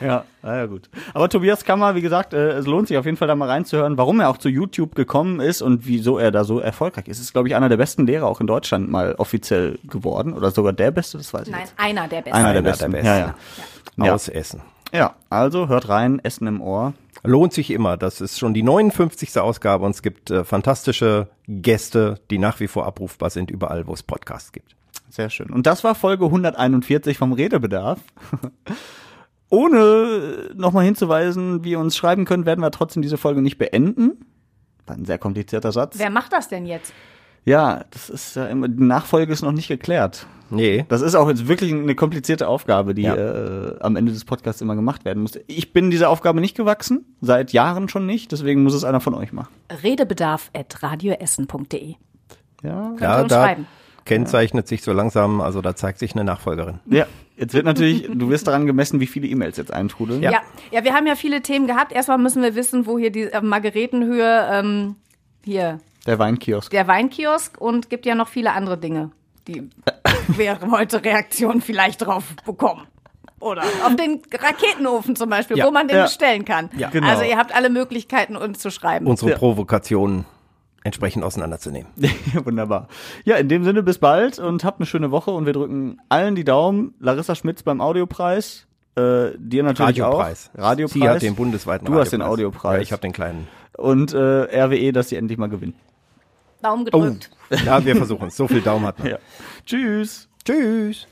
Ja, na ja, gut. Aber Tobias Kammer, wie gesagt, äh, es lohnt sich auf jeden Fall da mal reinzuhören, warum er auch zu YouTube gekommen ist und wieso er da so erfolgreich ist. Ist, glaube ich, einer der besten Lehrer auch in Deutschland mal offiziell geworden oder sogar der beste, das weiß ich Nein, jetzt. einer der besten. Einer der Einer besten. der Ja, besten. ja. Ja. Aus Essen. ja, also hört rein, Essen im Ohr. Lohnt sich immer. Das ist schon die 59. Ausgabe und es gibt äh, fantastische Gäste, die nach wie vor abrufbar sind, überall, wo es Podcasts gibt. Sehr schön. Und das war Folge 141 vom Redebedarf. Ohne nochmal hinzuweisen, wie ihr uns schreiben könnt, werden wir trotzdem diese Folge nicht beenden. War ein sehr komplizierter Satz. Wer macht das denn jetzt? Ja, das ist ja immer, die Nachfolge ist noch nicht geklärt. Nee. Das ist auch jetzt wirklich eine komplizierte Aufgabe, die Ja. äh, am Ende des Podcasts immer gemacht werden muss. Ich bin dieser Aufgabe nicht gewachsen, seit Jahren schon nicht, deswegen muss es einer von euch machen. Redebedarf.radioessen.de. Ja, Könnt ihr Ja, uns da schreiben. kennzeichnet sich so langsam, also da zeigt sich eine Nachfolgerin. ja. Jetzt wird natürlich, du wirst daran gemessen, wie viele E-Mails jetzt eintrudeln. Ja. Ja. ja, wir haben ja viele Themen gehabt. Erstmal müssen wir wissen, wo hier die äh, Margaretenhöhe, ähm, hier Der Weinkiosk. der Weinkiosk und gibt ja noch viele andere Dinge, die wir heute Reaktionen vielleicht drauf bekommen. Oder auf den Raketenofen zum Beispiel, Ja. wo man den Ja. bestellen kann. Ja. Genau. Also ihr habt alle Möglichkeiten, uns zu schreiben. Unsere Ja. Provokationen entsprechend auseinanderzunehmen. Wunderbar. Ja, in dem Sinne bis bald und habt eine schöne Woche und wir drücken allen die Daumen. Larissa Schmitz beim Audiopreis. Äh, dir natürlich Radiopreis. auch. Radiopreis. Sie hat den bundesweiten Du hast den Audiopreis. Ja, ich habe den kleinen. Und äh, RWE, dass sie endlich mal gewinnen. Daumen Oh, gedrückt. ja, wir versuchen es. So viel Daumen hat man. Ja. Tschüss. Tschüss.